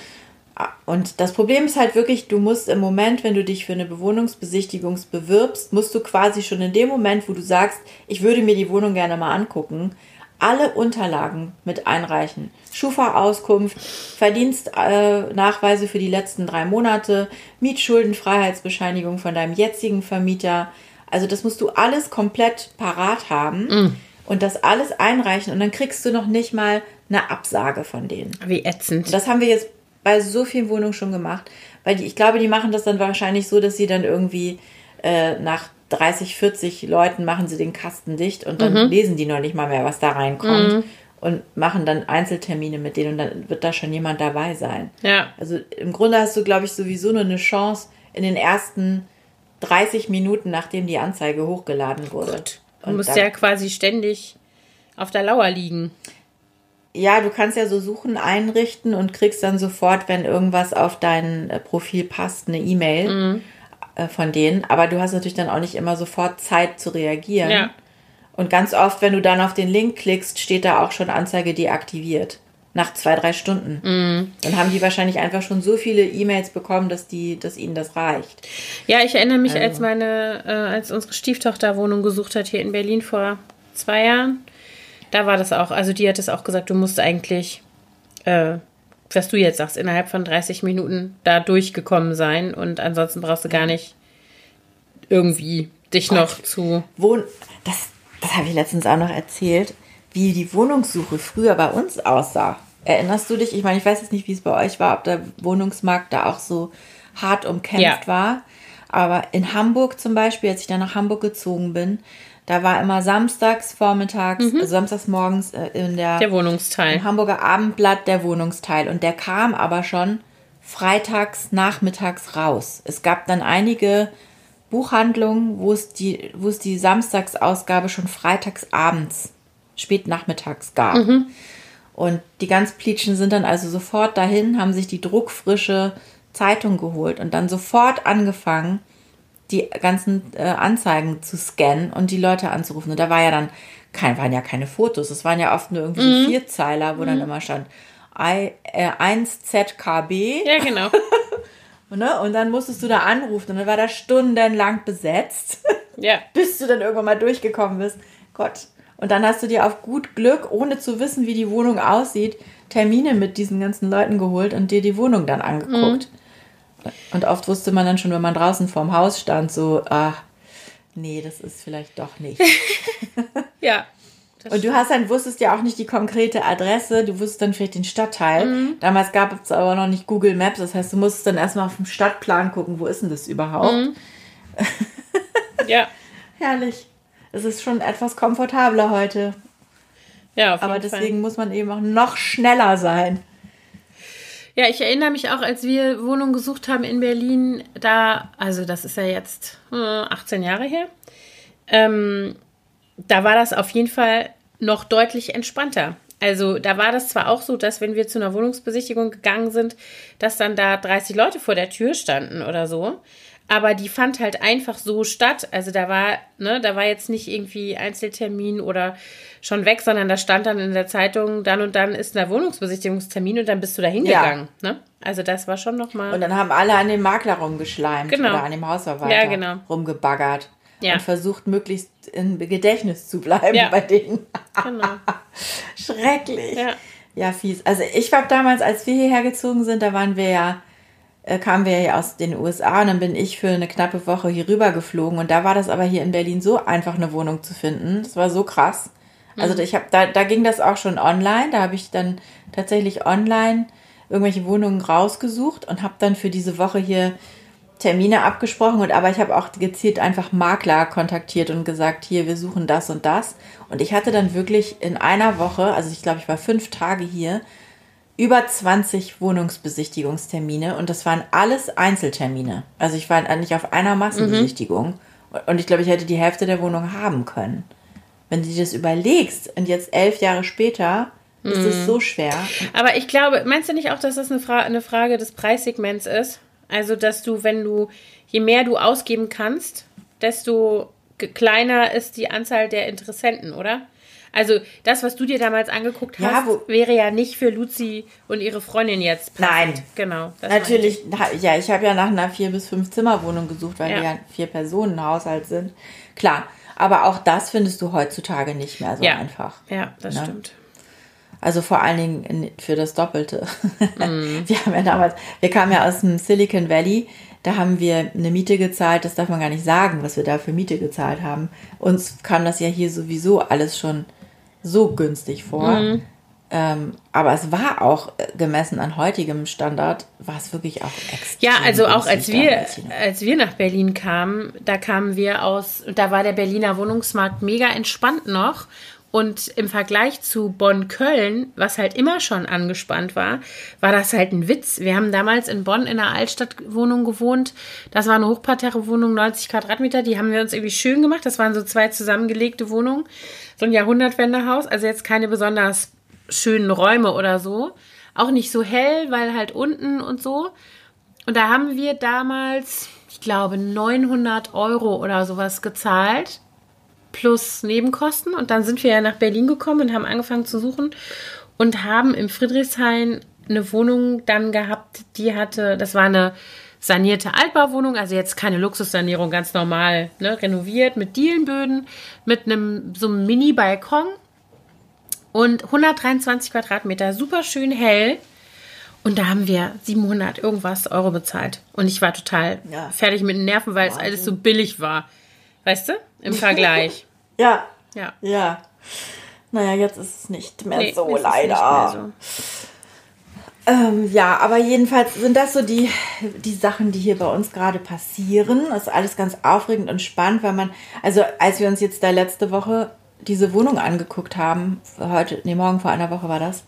ah, und das Problem ist halt wirklich, du musst im Moment, wenn du dich für eine Bewohnungsbesichtigung bewirbst, musst du quasi schon in dem Moment, wo du sagst, ich würde mir die Wohnung gerne mal angucken, alle Unterlagen mit einreichen. Schufa-Auskunft, Verdienstnachweise äh, für die letzten drei Monate, Mietschuldenfreiheitsbescheinigung von deinem jetzigen Vermieter. Also das musst du alles komplett parat haben und das alles einreichen und dann kriegst du noch nicht mal eine Absage von denen. Wie ätzend. Das haben wir jetzt bei so vielen Wohnungen schon gemacht, weil die, ich glaube, die machen das dann wahrscheinlich so, dass sie dann irgendwie äh, nach 30, 40 Leuten machen sie den Kasten dicht und dann lesen die noch nicht mal mehr, was da reinkommt und machen dann Einzeltermine mit denen und dann wird da schon jemand dabei sein. ja. Also im Grunde hast du, glaube ich, sowieso nur eine Chance in den ersten 30 Minuten, nachdem die Anzeige hochgeladen wurde. Du musst ja quasi ständig auf der Lauer liegen. Ja, du kannst ja so Suchen einrichten und kriegst dann sofort, wenn irgendwas auf dein äh, Profil passt, eine E-Mail Mhm. äh, von denen. Aber du hast natürlich dann auch nicht immer sofort Zeit zu reagieren. Ja. Und ganz oft, wenn du dann auf den Link klickst, steht da auch schon Anzeige deaktiviert. Nach zwei, drei Stunden. Mhm. Dann haben die wahrscheinlich einfach schon so viele E-Mails bekommen, dass die, dass ihnen das reicht. Ja, ich erinnere mich, Also. als meine, äh, als unsere Stieftochter Wohnung gesucht hat hier in Berlin vor zwei Jahren, da war das auch. Also die hat es auch gesagt, du musst eigentlich, äh, was du jetzt sagst, innerhalb von 30 Minuten da durchgekommen sein und ansonsten brauchst du gar nicht irgendwie dich noch zu. Wohn das, das habe ich letztens auch noch erzählt, wie die Wohnungssuche früher bei uns aussah. Erinnerst du dich? Ich meine, ich weiß jetzt nicht, wie es bei euch war, ob der Wohnungsmarkt da auch so hart umkämpft Ja. war. Aber in Hamburg zum Beispiel, als ich dann nach Hamburg gezogen bin, da war immer samstags vormittags, also samstags morgens äh, in der, Der Wohnungsteil. im Hamburger Abendblatt der Wohnungsteil. Und der kam aber schon freitags nachmittags raus. Es gab dann einige Buchhandlungen, wo es die, wo es die Samstagsausgabe schon freitags abends, spät nachmittags gab. Und die ganz Plitschen sind dann also sofort dahin, haben sich die druckfrische Zeitung geholt und dann sofort angefangen, die ganzen äh, Anzeigen zu scannen und die Leute anzurufen. Und da war ja dann kein, waren ja keine Fotos, es waren ja oft nur irgendwie so Vierzeiler, wo dann immer stand I, äh, 1ZKB. Ja, genau. Ne? Und dann musstest du da anrufen und dann war da stundenlang besetzt, Ja. bis du dann irgendwann mal durchgekommen bist. Gott. Und dann hast du dir auf gut Glück, ohne zu wissen, wie die Wohnung aussieht, Termine mit diesen ganzen Leuten geholt und dir die Wohnung dann angeguckt. Und oft wusste man dann schon, wenn man draußen vorm Haus stand, so, ah, nee, das ist vielleicht doch nicht. Ja. Und du hast dann, wusstest ja auch nicht die konkrete Adresse, du wusstest dann vielleicht den Stadtteil. Mhm. Damals gab es aber noch nicht Google Maps, das heißt, du musstest dann erstmal auf dem Stadtplan gucken, wo ist denn das überhaupt. Mhm. Ja. Herrlich. Es ist schon etwas komfortabler heute. Ja, auf Aber jeden Fall. deswegen muss man eben auch noch schneller sein. Ja, ich erinnere mich auch, als wir Wohnung gesucht haben in Berlin, da, also das ist ja jetzt äh, 18 Jahre her, ähm, da war das auf jeden Fall noch deutlich entspannter. Also da war das zwar auch so, dass wenn wir zu einer Wohnungsbesichtigung gegangen sind, dass dann da 30 Leute vor der Tür standen oder so. Aber die fand halt einfach so statt. Also da war, ne, da war jetzt nicht irgendwie Einzeltermin oder schon weg, sondern da stand dann in der Zeitung, dann und dann ist ein Wohnungsbesichtigungstermin und dann bist du da hingegangen. Ne? Also das war schon nochmal. Und dann haben alle an dem Makler rumgeschleimt Genau. oder an dem Hausverwalter Ja, genau. rumgebaggert. Ja. Und versucht, möglichst im Gedächtnis zu bleiben Ja. bei denen. Genau. Schrecklich. Ja. Ja, fies. Also ich war damals, als wir hierher gezogen sind, da waren wir ja, äh, kamen wir ja aus den USA und dann bin ich für eine knappe Woche hier rüber geflogen und da war das aber hier in Berlin so einfach eine Wohnung zu finden. Das war so krass. Also ich habe da, da ging das auch schon online. Da habe ich dann tatsächlich online irgendwelche Wohnungen rausgesucht und habe dann für diese Woche hier Termine abgesprochen und aber ich habe auch gezielt einfach Makler kontaktiert und gesagt, hier, wir suchen das und das. Und ich hatte dann wirklich in einer Woche, also ich glaube, ich war fünf Tage hier, über 20 Wohnungsbesichtigungstermine und das waren alles Einzeltermine. Also ich war nicht auf einer Massenbesichtigung und ich glaube, ich hätte die Hälfte der Wohnung haben können. Wenn du dir das überlegst und jetzt elf Jahre später ist es so schwer. Aber ich glaube, meinst du nicht auch, dass das eine, Fra eine Frage des Preissegments ist? Also, dass du, wenn du, je mehr du ausgeben kannst, desto kleiner ist die Anzahl der Interessenten, oder? Also, das, was du dir damals angeguckt Ja, hast, wo- wäre ja nicht für Luzi und ihre Freundin jetzt passend. Nein. Genau. Natürlich, ja, ich habe ja nach einer vier bis fünf Zimmerwohnung gesucht, weil Ja. wir ja vier Personen Haushalt sind. Klar, aber auch das findest du heutzutage nicht mehr so Ja. einfach. Ja, das Ne? stimmt. Also vor allen Dingen in, für das Doppelte. Mhm. Wir haben ja damals, wir kamen ja aus dem Silicon Valley, da haben wir eine Miete gezahlt, das darf man gar nicht sagen, was wir da für Miete gezahlt haben. Uns kam das ja hier sowieso alles schon so günstig vor. Mhm. Ähm, aber es war auch äh, gemessen an heutigem Standard, war es wirklich auch extrem Ja, also auch als wir, als wir nach Berlin kamen, da kamen wir aus, da war der Berliner Wohnungsmarkt mega entspannt noch. Und im Vergleich zu Bonn-Köln, was halt immer schon angespannt war, war das halt ein Witz. Wir haben damals in Bonn in einer Altstadtwohnung gewohnt. Das war eine Hochparterre-Wohnung, 90 Quadratmeter. Die haben wir uns irgendwie schön gemacht. Das waren so zwei zusammengelegte Wohnungen. So ein Jahrhundertwendehaus. Also jetzt keine besonders schönen Räume oder so. Auch nicht so hell, weil halt unten und so. Und da haben wir damals, ich glaube, 900 Euro oder sowas gezahlt. Plus Nebenkosten. Und dann sind wir ja nach Berlin gekommen und haben angefangen zu suchen. Und haben im Friedrichshain eine Wohnung dann gehabt, die hatte, das war eine sanierte Altbauwohnung, also jetzt keine Luxussanierung, ganz normal, ne, renoviert mit Dielenböden, mit einem so einem Mini-Balkon und 123 Quadratmeter, super schön hell. Und da haben wir 700 irgendwas Euro bezahlt. Und ich war total Ja. fertig mit den Nerven, weil es alles so billig war. Weißt du? Im Vergleich. Ja, Ja. ja. Naja, jetzt ist es nicht mehr Nee, so, leider. Ähm, ja, aber jedenfalls sind das so die, die Sachen, die hier bei uns gerade passieren. Das ist alles ganz aufregend und spannend, weil man, also als wir uns jetzt da letzte Woche diese Wohnung angeguckt haben, heute, nee, morgen vor einer Woche war das,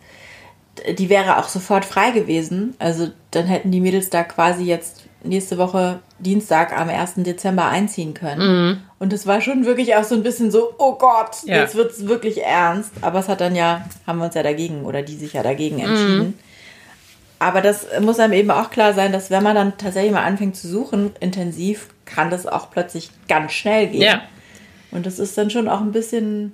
die wäre auch sofort frei gewesen. Also dann hätten die Mädels da quasi jetzt nächste Woche Dienstag am 1. Dezember einziehen können. Und es war schon wirklich auch so ein bisschen so, oh Gott, Ja. jetzt wird es wirklich ernst. Aber es hat dann ja, haben wir uns ja dagegen oder die sich ja dagegen entschieden. Aber das muss einem eben auch klar sein, dass wenn man dann tatsächlich mal anfängt zu suchen, intensiv, kann das auch plötzlich ganz schnell gehen. Ja. Und das ist dann schon auch ein bisschen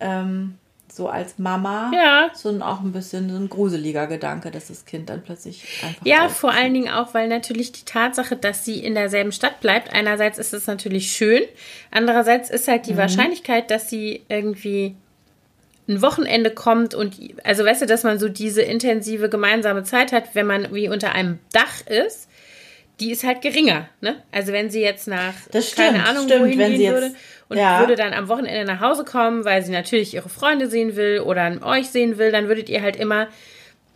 ähm, so als Mama Ja. so ein, auch ein bisschen so ein gruseliger Gedanke, dass das Kind dann plötzlich einfach. Ja, vor allen Dingen auch, weil natürlich die Tatsache, dass sie in derselben Stadt bleibt, einerseits ist es natürlich schön, andererseits ist halt die Wahrscheinlichkeit, dass sie irgendwie ein Wochenende kommt und, also weißt du, dass man so diese intensive gemeinsame Zeit hat, wenn man wie unter einem Dach ist, die ist halt geringer, ne? Also wenn sie jetzt nach, Das stimmt, keine Ahnung, stimmt, wohin wenn gehen sie jetzt- würde und Ja. würde dann am Wochenende nach Hause kommen, weil sie natürlich ihre Freunde sehen will oder euch sehen will, dann würdet ihr halt immer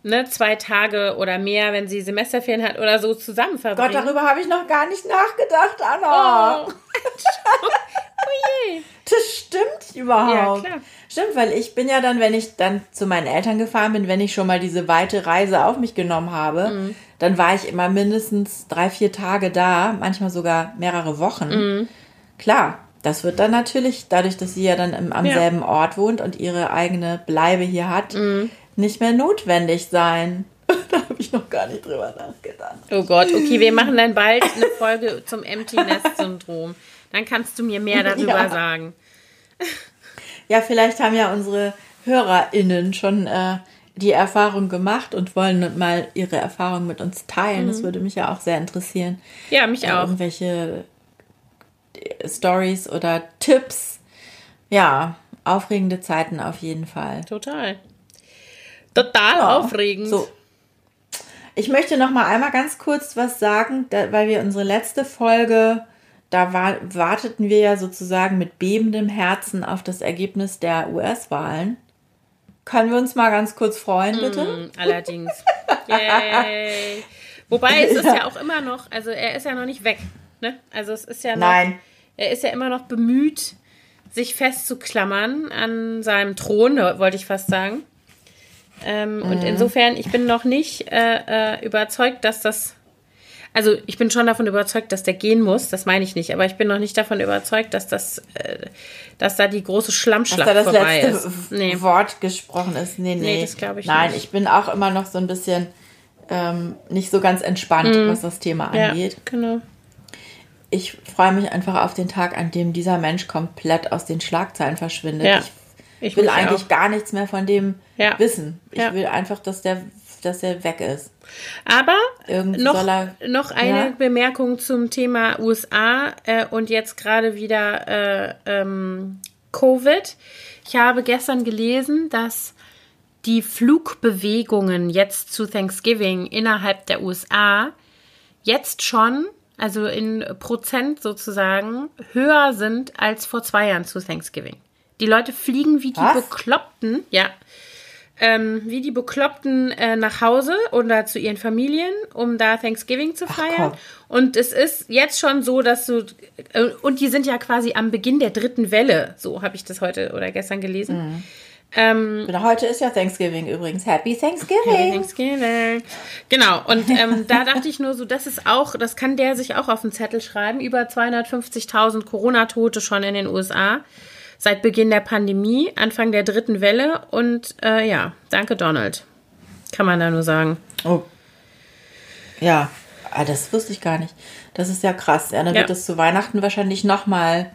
ne, zwei Tage oder mehr, wenn sie Semesterferien hat oder so zusammen verbringen. Gott, darüber habe ich noch gar nicht nachgedacht, Anna. Oh. oh je. Das stimmt überhaupt. Ja, klar. Stimmt, weil ich bin ja dann, wenn ich dann zu meinen Eltern gefahren bin, wenn ich schon mal diese weite Reise auf mich genommen habe, Mhm. dann war ich immer mindestens drei, vier Tage da, manchmal sogar mehrere Wochen. Mhm. Klar, das wird dann natürlich, dadurch, dass sie ja dann im, am Ja. selben Ort wohnt und ihre eigene Bleibe hier hat, Mhm. nicht mehr notwendig sein. da habe ich noch gar nicht drüber nachgedacht. Oh Gott, okay, wir machen dann bald eine Folge zum Empty Nest Syndrom. Dann kannst du mir mehr darüber Ja. sagen. Ja, vielleicht haben ja unsere HörerInnen schon äh, die Erfahrung gemacht und wollen mal ihre Erfahrung mit uns teilen. Das würde mich ja auch sehr interessieren. Ja, mich Äh, auch. Irgendwelche Stories oder Tipps. Ja, aufregende Zeiten auf jeden Fall. Total. Total Ja, aufregend. So. Ich möchte noch mal einmal ganz kurz was sagen, da, weil wir unsere letzte Folge, da war, warteten wir ja sozusagen mit bebendem Herzen auf das Ergebnis der US-Wahlen. Können wir uns mal ganz kurz freuen, bitte? Mm, Allerdings. Yay. Wobei es ist ja auch immer noch, also er ist ja noch nicht weg. Ne? Also es ist ja noch, Nein. er ist ja immer noch bemüht, sich festzuklammern an seinem Thron, wollte ich fast sagen. Ähm, Und insofern, ich bin noch nicht äh, äh, überzeugt, dass das. Also ich bin schon davon überzeugt, dass der gehen muss. Das meine ich nicht. Aber ich bin noch nicht davon überzeugt, dass das, äh, dass da die große Dass Schlammschlacht da das vorbei letzte ist. Nee. Wort gesprochen ist. Nee, nee. Nee, das glaube ich Nein, nicht. ich bin auch immer noch so ein bisschen ähm, nicht so ganz entspannt, was das Thema Mhm. Ja, angeht. genau. Ich freue mich einfach auf den Tag, an dem dieser Mensch komplett aus den Schlagzeilen verschwindet. Ja, ich ich will eigentlich auch. gar nichts mehr von dem Ja. wissen. Ich Ja. will einfach, dass der, dass er weg ist. Aber noch, er- noch eine. Bemerkung zum Thema USA äh, und jetzt gerade wieder äh, ähm, Covid. Ich habe gestern gelesen, dass die Flugbewegungen jetzt zu Thanksgiving innerhalb der USA jetzt schon, also in Prozent sozusagen, höher sind als vor zwei Jahren zu Thanksgiving. Die Leute fliegen wie die Was? Bekloppten, ja, ähm, wie die Bekloppten äh, nach Hause oder zu ihren Familien, um da Thanksgiving zu feiern. komm. Und es ist jetzt schon so, dass du, äh, und die sind ja quasi am Beginn der dritten Welle, so habe ich das heute oder gestern gelesen. Ähm, Genau, Heute ist ja Thanksgiving übrigens. Happy Thanksgiving. Thanksgiving. Genau, und ähm, da dachte ich nur so, das ist auch, das kann der sich auch auf den Zettel schreiben. Über 250.000 Corona-Tote schon in den USA seit Beginn der Pandemie, Anfang der dritten Welle. Und äh, ja, danke Donald. Kann man da nur sagen. Oh. Ja, ah, das wusste ich gar nicht. Das ist ja krass. Ja, dann Ja. wird es zu Weihnachten wahrscheinlich nochmal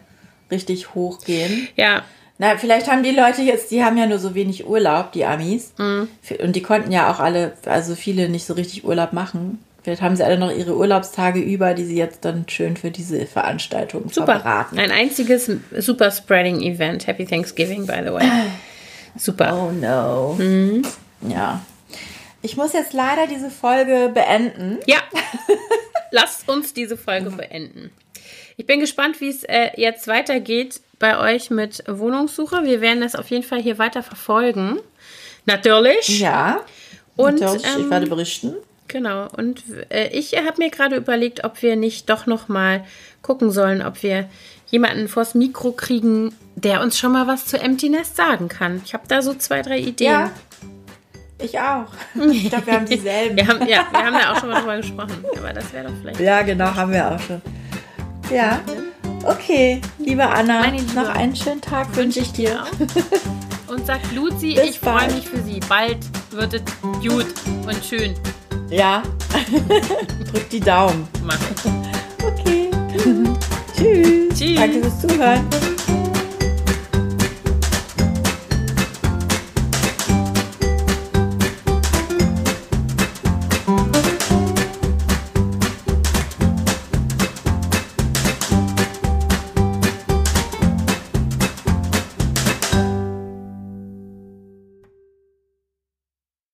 richtig hochgehen. Ja, Na, vielleicht haben die Leute jetzt, die haben ja nur so wenig Urlaub, die Amis. Mhm. Und die konnten ja auch alle, also viele nicht so richtig Urlaub machen. Vielleicht haben sie alle noch ihre Urlaubstage über, die sie jetzt dann schön für diese Veranstaltung super. verbraten. Ein einziges super Spreading Event. Happy Thanksgiving, by the way. Super. Oh no. Mhm. Ja. Ich muss jetzt leider diese Folge beenden. Ja, lasst uns diese Folge beenden. Ich bin gespannt, wie es äh, jetzt weitergeht bei euch mit Wohnungssuche. Wir werden das auf jeden Fall hier weiter verfolgen. Natürlich. Ja. Und, Natürlich, ähm, ich werde berichten. Genau. Und äh, ich habe mir gerade überlegt, ob wir nicht doch noch mal gucken sollen, ob wir jemanden vors Mikro kriegen, der uns schon mal was zu Empty Nest sagen kann. Ich habe da so zwei, drei Ideen. Ja. Ich auch. Ich glaube, wir haben dieselben. Wir haben, ja, wir haben da auch schon mal drüber gesprochen. Aber das wäre doch vielleicht. Ja, genau, haben wir auch schon. Ja. Okay, liebe Anna, Meine Liebe. noch einen schönen Tag wünsche ich dir. Und sagt Luzi, Bis ich freue mich für sie. Bald wird es gut und schön. Ja. Drück die Daumen. Machen. Okay. Tschüss. Tschüss. Danke fürs Zuhören.